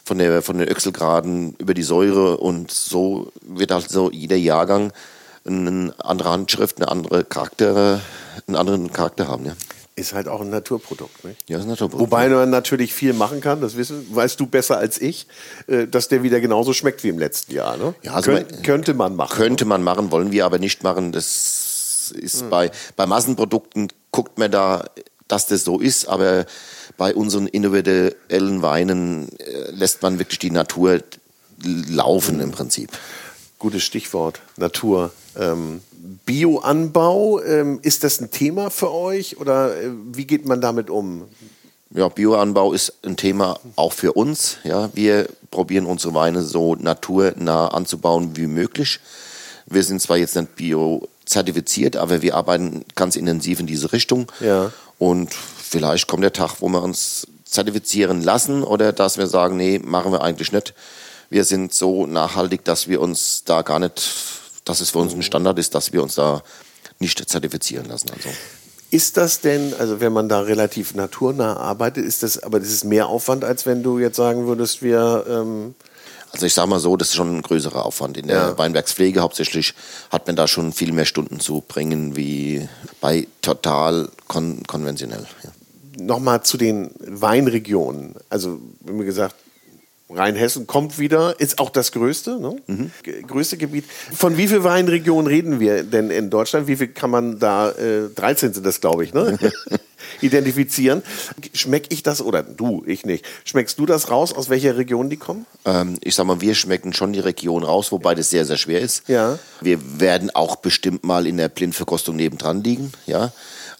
von der von den Öchselgraden über die Säure und so wird also jeder Jahrgang eine andere Handschrift, eine andere Charakter, einen anderen Charakter haben. Ja ist halt auch ein Naturprodukt. Nicht? Ja, ist ein Naturprodukt. Wobei man natürlich viel machen kann, das wissen, weißt du besser als ich, äh, dass der wieder genauso schmeckt wie im letzten Jahr. Ne? Ja, also Kön man, könnte man machen. Könnte man machen, wollen wir aber nicht machen. Das ist hm. bei, bei Massenprodukten guckt man da, dass das so ist, aber bei unseren individuellen Weinen äh, lässt man wirklich die Natur laufen hm. im Prinzip. Gutes Stichwort, Natur. Ähm, Bioanbau, ähm, ist das ein Thema für euch oder äh, wie geht man damit um? Ja, Bioanbau ist ein Thema auch für uns. Ja, wir probieren unsere Weine so naturnah anzubauen wie möglich. Wir sind zwar jetzt nicht bio-zertifiziert, aber wir arbeiten ganz intensiv in diese Richtung. Ja. Und vielleicht kommt der Tag, wo wir uns zertifizieren lassen oder dass wir sagen, nee, machen wir eigentlich nicht. Wir sind so nachhaltig, dass wir uns da gar nicht dass es für uns ein Standard ist, dass wir uns da nicht zertifizieren lassen. Also. Ist das denn, also wenn man da relativ naturnah arbeitet, ist das, aber das ist mehr Aufwand, als wenn du jetzt sagen würdest, wir ähm also ich sage mal so, das ist schon ein größerer Aufwand. In der ja. Weinbergspflege hauptsächlich hat man da schon viel mehr Stunden zu bringen wie bei total kon konventionell. Ja. Nochmal zu den Weinregionen. Also, wie gesagt, Rheinhessen kommt wieder, ist auch das größte, ne? mhm. größte Gebiet. Von wie vielen Weinregionen reden wir denn in Deutschland? Wie viel kann man da, äh, 13 sind das, glaube ich, ne? identifizieren. Schmeck ich das, oder du, ich nicht, schmeckst du das raus, aus welcher Region die kommen? Ähm, ich sag mal, wir schmecken schon die Region raus, wobei das sehr, sehr schwer ist. Ja. Wir werden auch bestimmt mal in der Blindverkostung nebendran liegen, ja.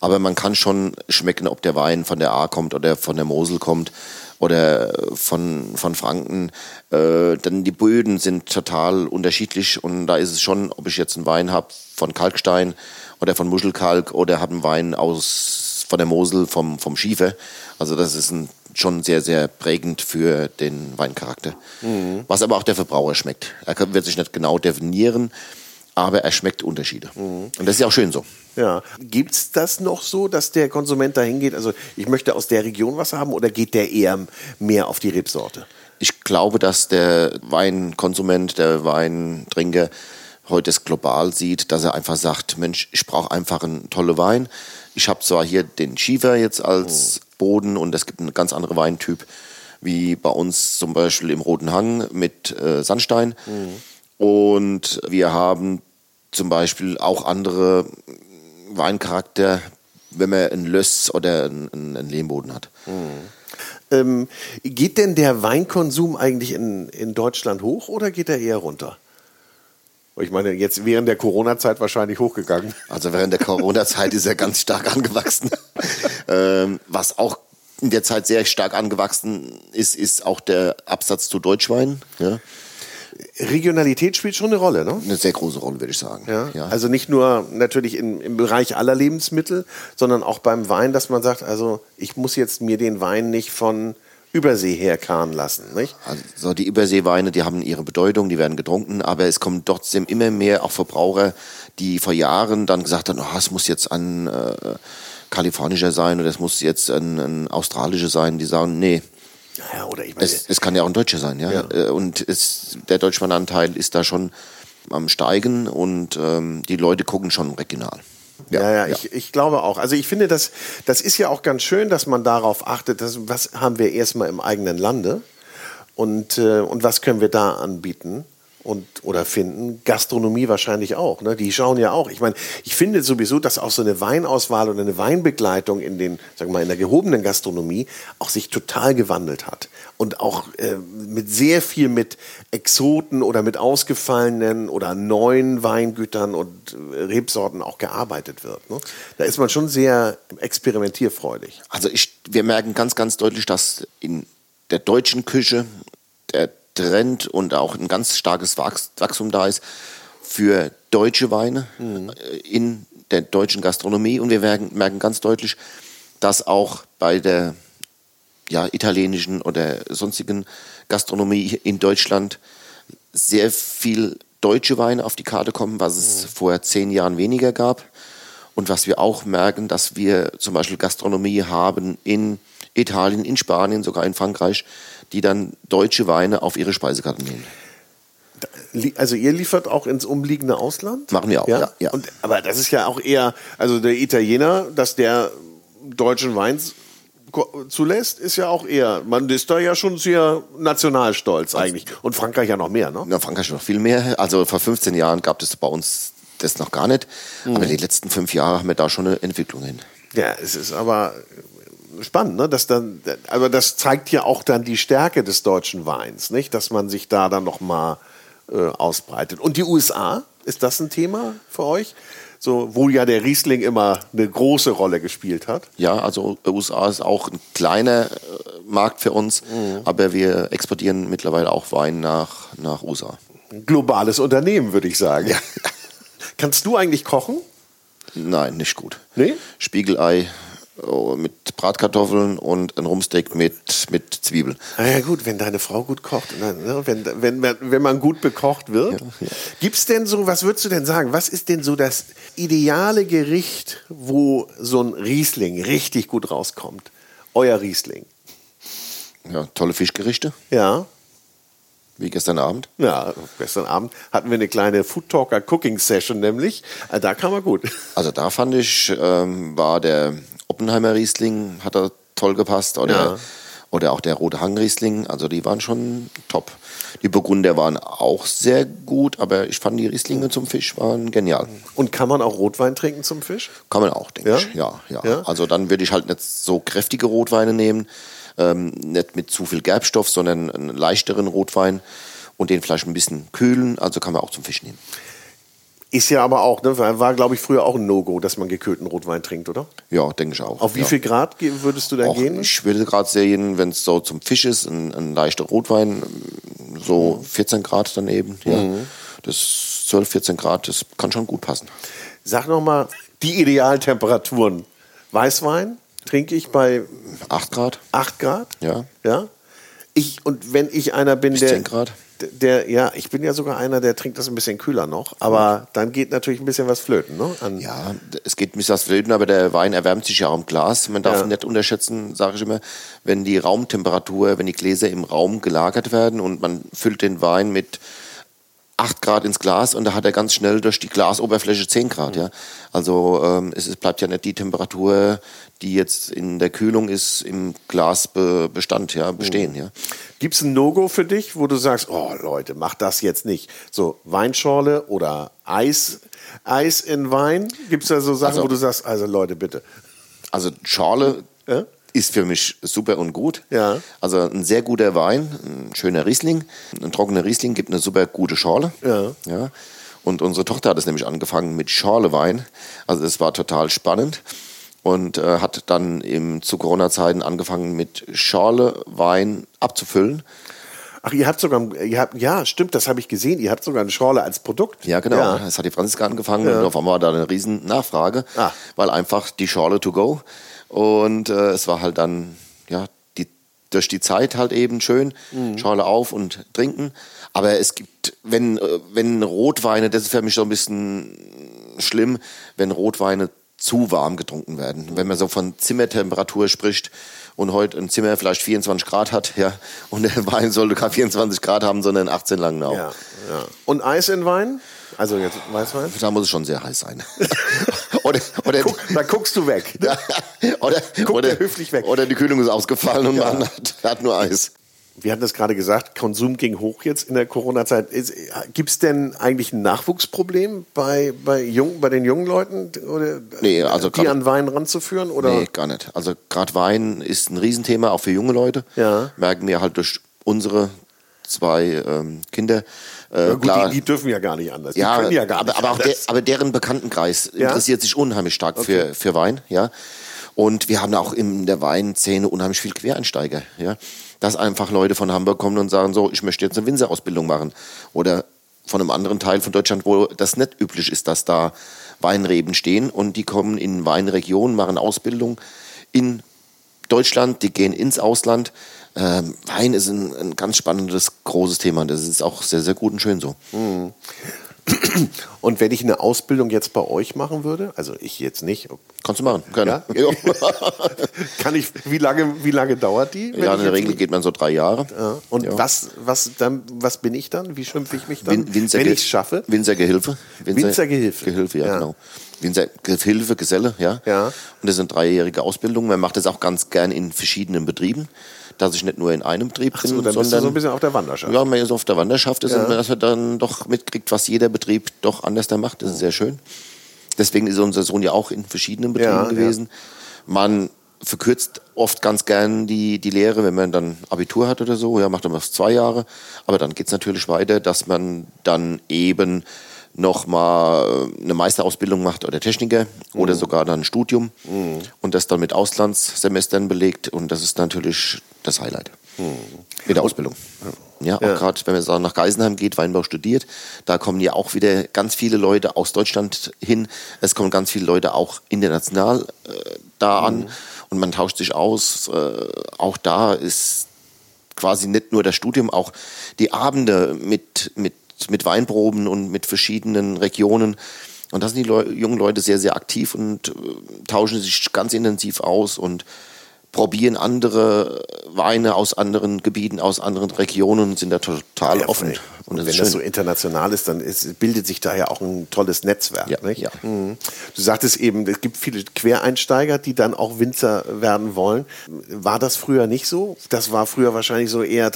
Aber man kann schon schmecken, ob der Wein von der A kommt oder von der Mosel kommt oder von, von Franken, äh, denn die Böden sind total unterschiedlich und da ist es schon, ob ich jetzt einen Wein habe von Kalkstein oder von Muschelkalk oder habe einen Wein aus, von der Mosel vom, vom Schiefer. Also das ist ein, schon sehr, sehr prägend für den Weincharakter. Mhm. Was aber auch der Verbraucher schmeckt. Er wird sich nicht genau definieren, aber er schmeckt Unterschiede. Mhm. Und das ist ja auch schön so. Ja. Gibt es das noch so, dass der Konsument dahin geht, also ich möchte aus der Region was haben oder geht der eher mehr auf die Rebsorte? Ich glaube, dass der Weinkonsument, der Weintrinker heute es global sieht, dass er einfach sagt, Mensch, ich brauche einfach einen tolle Wein. Ich habe zwar hier den Schiefer jetzt als oh. Boden und es gibt einen ganz anderen Weintyp, wie bei uns zum Beispiel im Roten Hang mit äh, Sandstein. Mhm. Und wir haben zum Beispiel auch andere Weincharakter, wenn man einen Löss oder einen, einen Lehmboden hat. Mhm. Ähm, geht denn der Weinkonsum eigentlich in, in Deutschland hoch oder geht er eher runter? Ich meine, jetzt während der Corona-Zeit wahrscheinlich hochgegangen. Also während der Corona-Zeit ist er ganz stark angewachsen. ähm, was auch in der Zeit sehr stark angewachsen ist, ist auch der Absatz zu Deutschwein. Ja. Regionalität spielt schon eine Rolle, ne? Eine sehr große Rolle, würde ich sagen. Ja? ja. Also nicht nur natürlich im, im Bereich aller Lebensmittel, sondern auch beim Wein, dass man sagt, also ich muss jetzt mir den Wein nicht von Übersee herkarren lassen, nicht? Also die Überseeweine, die haben ihre Bedeutung, die werden getrunken, aber es kommen trotzdem immer mehr auch Verbraucher, die vor Jahren dann gesagt haben, oh, es muss jetzt ein äh, kalifornischer sein oder es muss jetzt ein, ein australischer sein, die sagen, nee, ja, oder ich meine, es, es, kann ja auch ein Deutscher sein, ja. ja. Äh, und es, der Deutschmannanteil ist da schon am Steigen und ähm, die Leute gucken schon regional. Ja, ja, ja, Ich, ich glaube auch. Also ich finde, das, das ist ja auch ganz schön, dass man darauf achtet, dass, was haben wir erstmal im eigenen Lande und, äh, und was können wir da anbieten und oder finden. Gastronomie wahrscheinlich auch. Ne? Die schauen ja auch. Ich meine, ich finde sowieso, dass auch so eine Weinauswahl oder eine Weinbegleitung in den, sagen mal, in der gehobenen Gastronomie auch sich total gewandelt hat und auch äh, mit sehr viel mit Exoten oder mit ausgefallenen oder neuen Weingütern und äh, Rebsorten auch gearbeitet wird. Ne? Da ist man schon sehr experimentierfreudig. Also ich, wir merken ganz, ganz deutlich, dass in der deutschen Küche der Trend und auch ein ganz starkes Wachstum da ist für deutsche Weine mhm. in der deutschen Gastronomie. Und wir merken, merken ganz deutlich, dass auch bei der ja, italienischen oder sonstigen Gastronomie in Deutschland sehr viel deutsche Weine auf die Karte kommen, was es mhm. vor zehn Jahren weniger gab. Und was wir auch merken, dass wir zum Beispiel Gastronomie haben in Italien, in Spanien, sogar in Frankreich, die dann deutsche Weine auf ihre Speisekarte nehmen. Also ihr liefert auch ins umliegende Ausland? Machen wir auch, ja. ja, ja. Und, aber das ist ja auch eher, also der Italiener, dass der deutschen Wein zulässt, ist ja auch eher, man ist da ja schon sehr nationalstolz eigentlich. Und Frankreich ja noch mehr, ne? Ja, Frankreich noch viel mehr. Also vor 15 Jahren gab es bei uns das noch gar nicht. Mhm. Aber die letzten fünf Jahre haben wir da schon eine Entwicklung hin. Ja, es ist aber spannend, ne? Dass dann, aber das zeigt ja auch dann die Stärke des deutschen Weins, nicht? Dass man sich da dann noch mal äh, ausbreitet. Und die USA, ist das ein Thema für euch? So, wo ja der Riesling immer eine große Rolle gespielt hat. Ja, also USA ist auch ein kleiner äh, Markt für uns, mhm. aber wir exportieren mittlerweile auch Wein nach, nach USA. Ein globales Unternehmen, würde ich sagen. Ja. Kannst du eigentlich kochen? Nein, nicht gut. Nee? Spiegelei mit Bratkartoffeln und ein Rumsteak mit, mit Zwiebeln. Na ja gut, wenn deine Frau gut kocht, dann, ne, wenn, wenn, man- wenn man gut bekocht wird. Gibt's denn so, was würdest du denn sagen, was ist denn so das ideale Gericht, wo so ein Riesling richtig gut rauskommt? Euer Riesling. Ja, tolle Fischgerichte, Ja. wie gestern Abend. Ja, gestern Abend hatten wir eine kleine Food Talker Cooking Session nämlich. Äh, Da kam er gut. Also da fand ich, ähm, war der Oppenheimer Riesling, hat er toll gepasst. Oder, Ja. oder auch der Rote Hang Riesling, also die waren schon top. Die Burgunder waren auch sehr gut, aber ich fand die Rieslinge zum Fisch waren genial. Und kann man auch Rotwein trinken zum Fisch? Kann man auch, denke Ja? ich. Ja, ja, Ja? Also dann würde ich halt nicht so kräftige Rotweine nehmen, ähm, nicht mit zu viel Gerbstoff, sondern einen leichteren Rotwein und den vielleicht ein bisschen kühlen. Also kann man auch zum Fisch nehmen. Ist ja aber auch, ne, war, glaube ich früher auch ein No-Go, dass man gekühlten Rotwein trinkt, oder? Ja, denke ich auch. Auf wie ja. viel Grad würdest du da gehen? ich würde gerade sehen, wenn es so zum Fisch ist, ein, ein leichter Rotwein, so 14 Grad dann eben. Ja. Mhm. Das 12, 14 Grad, das kann schon gut passen. Sag noch mal die Idealtemperaturen. Weißwein trinke ich bei 8 Grad, 8 Grad. ja. Ja. Ich, und wenn ich einer bin, Bis der, 10 Grad. Der, ja, ich bin ja sogar einer, der trinkt das ein bisschen kühler noch, aber dann geht natürlich ein bisschen was flöten, ne? An, Ja, es geht ein bisschen was flöten, aber der Wein erwärmt sich ja auch im Glas. Man darf Ja. nicht unterschätzen, sage ich immer, wenn die Raumtemperatur, wenn die Gläser im Raum gelagert werden und man füllt den Wein mit 8 Grad ins Glas und da hat er ganz schnell durch die Glasoberfläche 10 Grad. Ja? Also ähm, es, es bleibt ja nicht die Temperatur, die jetzt in der Kühlung ist, im Glasbestand ja, bestehen. Ja? Gibt es ein No-Go für dich, wo du sagst, oh Leute, mach das jetzt nicht? So Weinschorle oder Eis, Eis in Wein? Gibt es da so Sachen, Also- wo du sagst, also Leute, bitte. Also Schorle Ja? Ist für mich super und gut. Ja. Also ein sehr guter Wein, ein schöner Riesling. Ein trockener Riesling gibt eine super gute Schorle. Ja. ja. Und unsere Tochter hat es nämlich angefangen mit Schorlewein. Also das war total spannend. Und äh, hat dann im, zu Corona-Zeiten angefangen mit Schorlewein abzufüllen. Ach, ihr habt sogar, ihr habt, ja, stimmt, das habe ich gesehen. Ihr habt sogar eine Schorle als Produkt. Ja, genau. Ja. Das hat die Franziska angefangen und auf einmal war da eine riesen Nachfrage, Ah. weil einfach die Schorle to go. Und äh, es war halt dann, ja, die, durch die Zeit halt eben schön, Mhm. Schorle auf und trinken. Aber es gibt, wenn, äh, wenn Rotweine, das ist für mich so ein bisschen schlimm, wenn Rotweine zu warm getrunken werden. Wenn man so von Zimmertemperatur spricht und heute ein Zimmer vielleicht 24 Grad hat, ja, und der Wein sollte keine 24 Grad haben, sondern 18 lang auch. Ja, ja. Und Eis in Wein? Also jetzt Weißwein? Da muss es schon sehr heiß sein. oder, oder, Guck, da guckst du weg. oder, Guckt oder, er höflich weg. oder die Kühlung ist ausgefallen und Ja. man hat, hat nur Eis. Wir hatten das gerade gesagt, Konsum ging hoch jetzt in der Corona-Zeit. Gibt es denn eigentlich ein Nachwuchsproblem bei, bei, jung, bei den jungen Leuten, oder, Nee, also die an Wein ranzuführen? Oder? Nee, gar nicht. Also gerade Wein ist ein Riesenthema, auch für junge Leute. Ja. Merken wir halt durch unsere zwei ähm, Kinder. Äh, Ja, gut, klar, die, die dürfen ja gar nicht anders. Die ja, können ja gar aber, nicht aber, auch der, aber deren Bekanntenkreis interessiert sich unheimlich stark für, für Wein, ja. Und wir haben auch in der Weinszene unheimlich viel Quereinsteiger, ja. Dass einfach Leute von Hamburg kommen und sagen so, ich möchte jetzt eine Winzerausbildung machen. Oder von einem anderen Teil von Deutschland, wo das nicht üblich ist, dass da Weinreben stehen und die kommen in Weinregionen, machen Ausbildung in Deutschland, die gehen ins Ausland. Ähm, Wein ist ein, ein ganz spannendes, großes Thema. Das ist auch sehr, sehr gut und schön so. Und wenn ich eine Ausbildung jetzt bei euch machen würde, also ich jetzt nicht, Kannst du machen, gerne. Ja? kann ich, wie lange, wie lange dauert die? Ja, in der Regel geht man so drei Jahre. Ja. Und Ja. was, was, dann, was bin ich dann? Wie schimpfe ich mich dann, Win Winzer wenn ich es schaffe? Winzergehilfe. Winzergehilfe. Gehilfe, ja, Ja. genau. Winzergehilfe, Geselle, ja. Ja. Und das sind dreijährige Ausbildungen. Man macht das auch ganz gern in verschiedenen Betrieben, dass ich nicht nur in einem Betrieb Ach bin, so, dann bist du sondern so ein bisschen auf der Wanderschaft. ja, man ist auf der Wanderschaft ist Ja. und dass man dann doch mitkriegt, was jeder Betrieb doch anders da macht. Das ist sehr schön. Deswegen ist unser Sohn ja auch in verschiedenen Betrieben Ja, gewesen. Man verkürzt oft ganz gern die, die Lehre, wenn man dann Abitur hat oder so, ja, macht man das zwei Jahre. Aber dann geht's natürlich weiter, dass man dann eben noch mal eine Meisterausbildung macht oder Techniker oder sogar dann ein Studium und das dann mit Auslandssemestern belegt und das ist natürlich das Highlight mit der Ausbildung. Ja, auch Ja. gerade wenn man so nach Geisenheim geht, Weinbau studiert, da kommen ja auch wieder ganz viele Leute aus Deutschland hin. Es kommen ganz viele Leute auch international äh, da an und man tauscht sich aus. Äh, auch da ist quasi nicht nur das Studium, auch die Abende mit, mit, mit Weinproben und mit verschiedenen Regionen. Und da sind die Leu jungen Leute sehr, sehr aktiv und äh, tauschen sich ganz intensiv aus und probieren andere Weine aus anderen Gebieten, aus anderen Regionen und sind da total ja, offen. Und, und wenn das so international ist, dann ist, bildet sich da ja auch ein tolles Netzwerk. Ja, ja. Mhm. Du sagtest eben, es gibt viele Quereinsteiger, die dann auch Winzer werden wollen. War das früher nicht so? Das war früher wahrscheinlich so eher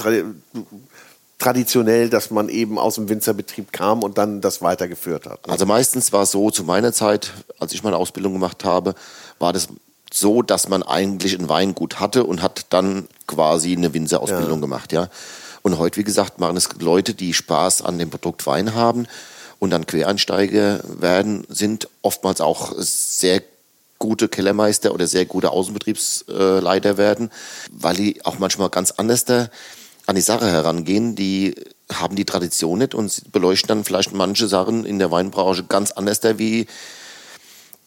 traditionell, dass man eben aus dem Winzerbetrieb kam und dann das weitergeführt hat. Ne? Also meistens war es so, zu meiner Zeit, als ich meine Ausbildung gemacht habe, war das so, dass man eigentlich ein Weingut hatte und hat dann quasi eine Winzerausbildung ja. gemacht, ja. Und heute, wie gesagt, machen es Leute, die Spaß an dem Produkt Wein haben und dann Quereinsteiger werden, sind oftmals auch sehr gute Kellermeister oder sehr gute Außenbetriebsleiter werden, weil die auch manchmal ganz anders da an die Sache herangehen. Die haben die Tradition nicht und beleuchten dann vielleicht manche Sachen in der Weinbranche ganz anders da wie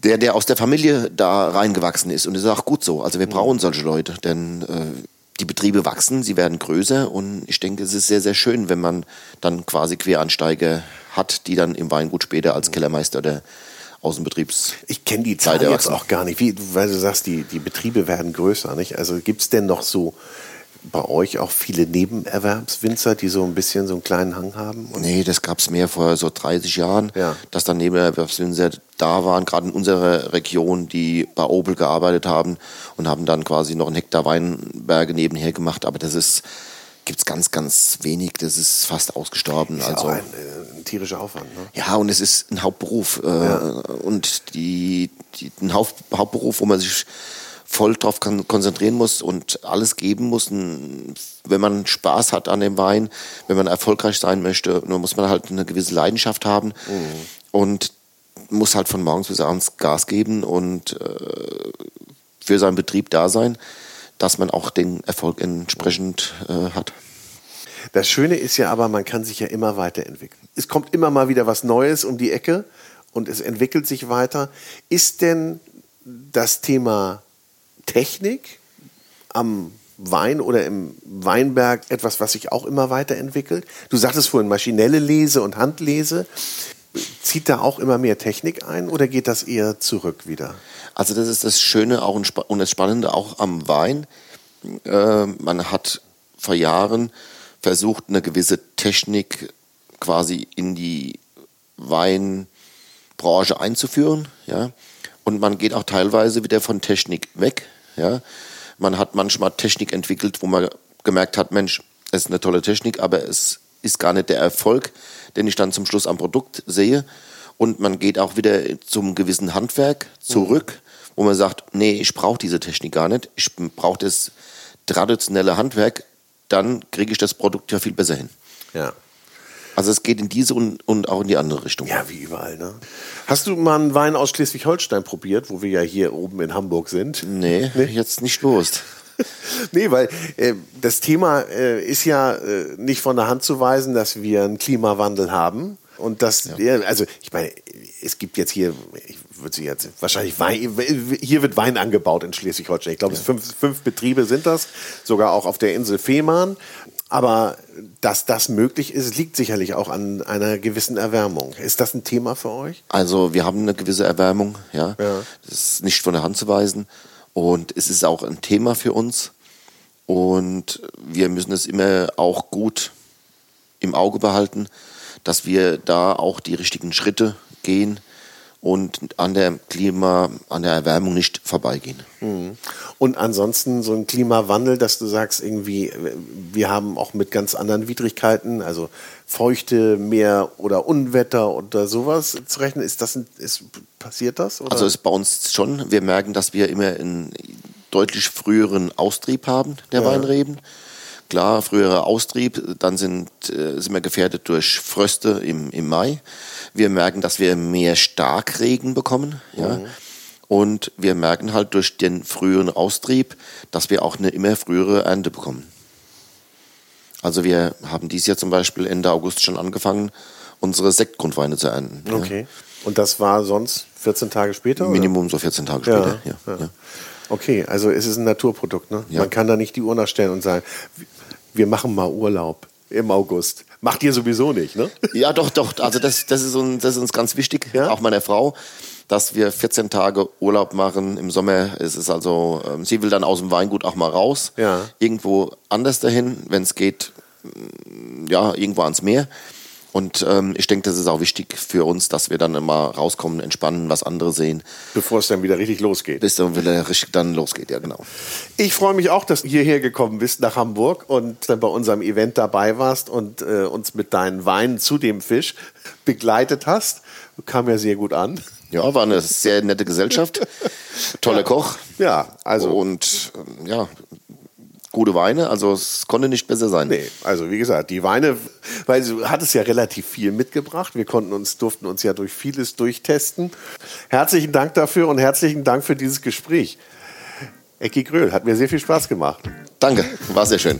der, der aus der Familie da reingewachsen ist. Und das ist auch gut so. Also wir brauchen solche Leute, denn äh, die Betriebe wachsen, sie werden größer und ich denke, es ist sehr, sehr schön, wenn man dann quasi Queransteiger hat, die dann im Weingut später als Kellermeister oder Außenbetriebs. Ich kenne die Zahl jetzt auch gar nicht, wie, weil du sagst, die, die Betriebe werden größer, nicht? Also gibt es denn noch so bei euch auch viele Nebenerwerbswinzer, die so ein bisschen so einen kleinen Hang haben? Und nee, das gab es mehr vor so 30 Jahren, ja. dass dann Nebenerwerbswinzer da waren, gerade in unserer Region, die bei Opel gearbeitet haben und haben dann quasi noch einen Hektar Weinberge nebenher gemacht. Aber das ist gibt es ganz, ganz wenig. Das ist fast ausgestorben. Ist also ein, äh, ein, tierischer Aufwand. Ne? Ja, und es ist ein Hauptberuf äh, ja. und die, die, ein Hauptberuf, wo man sich voll darauf konzentrieren muss und alles geben muss. Wenn man Spaß hat an dem Wein, wenn man erfolgreich sein möchte, dann muss man halt eine gewisse Leidenschaft haben mhm. und muss halt von morgens bis abends Gas geben und äh, für seinen Betrieb da sein, dass man auch den Erfolg entsprechend äh, hat. Das Schöne ist ja aber, man kann sich ja immer weiterentwickeln. Es kommt immer mal wieder was Neues um die Ecke und es entwickelt sich weiter. Ist denn das Thema Technik am Wein oder im Weinberg etwas, was sich auch immer weiterentwickelt? Du sagtest vorhin maschinelle Lese und Handlese. Zieht da auch immer mehr Technik ein oder geht das eher zurück wieder? Also das ist das Schöne auch und das Spannende auch am Wein. Äh, man hat vor Jahren versucht, eine gewisse Technik quasi in die Weinbranche einzuführen. Ja? Und man geht auch teilweise wieder von Technik weg. Ja? Man hat manchmal Technik entwickelt, wo man gemerkt hat, Mensch, es ist eine tolle Technik, aber es ist gar nicht der Erfolg, den ich dann zum Schluss am Produkt sehe. Und man geht auch wieder zum gewissen Handwerk zurück, mhm. wo man sagt, nee, ich brauche diese Technik gar nicht, ich brauche das traditionelle Handwerk, dann kriege ich das Produkt ja viel besser hin. Ja. Also es geht in diese und, und auch in die andere Richtung. Ja, wie überall. Ne? Hast du mal einen Wein aus Schleswig-Holstein probiert, wo wir ja hier oben in Hamburg sind? Nee, nee? jetzt nicht bewusst. nee, weil äh, das Thema äh, ist ja äh, nicht von der Hand zu weisen, dass wir einen Klimawandel haben. Und das, ja. also ich meine, es gibt jetzt hier, ich würde sie jetzt wahrscheinlich Wein, hier wird Wein angebaut in Schleswig-Holstein. Ich glaube, ja. fünf, fünf Betriebe sind das, sogar auch auf der Insel Fehmarn. Aber dass das möglich ist, liegt sicherlich auch an einer gewissen Erwärmung. Ist das ein Thema für euch? Also wir haben eine gewisse Erwärmung, ja. ja. Das ist nicht von der Hand zu weisen. Und es ist auch ein Thema für uns. Und wir müssen es immer auch gut im Auge behalten, dass wir da auch die richtigen Schritte gehen und an der Klima, an der Erwärmung nicht vorbeigehen. Mhm. Und ansonsten so ein Klimawandel, dass du sagst, irgendwie, wir haben auch mit ganz anderen Widrigkeiten, also Feuchte, Meer oder Unwetter oder sowas zu rechnen. Ist das, ist, passiert das? Oder? Also ist bei uns schon. Wir merken, dass wir immer einen deutlich früheren Austrieb haben der ja. Weinreben. Klar, früherer Austrieb, dann sind, äh, sind wir gefährdet durch Fröste im, im Mai. Wir merken, dass wir mehr Starkregen bekommen. Ja. Mhm. Und wir merken halt durch den früheren Austrieb, dass wir auch eine immer frühere Ernte bekommen. Also wir haben dieses Jahr zum Beispiel Ende August schon angefangen, unsere Sektgrundweine zu ernten. Okay. Ja. Und das war sonst 14 Tage später? Minimum oder? so 14 Tage später, ja. ja. ja. Okay, also es ist ein Naturprodukt. Ne? Man kann da nicht die Uhr nachstellen und sagen, wir machen mal Urlaub im August. Macht ihr sowieso nicht, ne? Ja, doch, doch. Also das, das, ist, uns, das ist uns ganz wichtig, ja? auch meiner Frau, dass wir 14 Tage Urlaub machen im Sommer. Es ist also, ähm, sie will dann aus dem Weingut auch mal raus, ja. irgendwo anders dahin, wenn es geht, ja, irgendwo ans Meer. Und ähm, ich denke, das ist auch wichtig für uns, dass wir dann immer rauskommen, entspannen, was andere sehen. Bevor es dann wieder richtig losgeht. Bis dann wieder richtig dann losgeht, ja genau. Ich freue mich auch, dass du hierher gekommen bist nach Hamburg und dann bei unserem Event dabei warst und äh, uns mit deinen Weinen zu dem Fisch begleitet hast. Kam ja sehr gut an. Ja, war eine sehr nette Gesellschaft. Toller ja. Koch. Ja, also. Und ähm, ja, gute Weine. Also es konnte nicht besser sein. Nee, also wie gesagt, die Weine, weil du hattest ja relativ viel mitgebracht. Wir konnten uns, durften uns ja durch vieles durchtesten. Herzlichen Dank dafür und herzlichen Dank für dieses Gespräch. Ecki Gröhl, hat mir sehr viel Spaß gemacht. Danke, war sehr schön.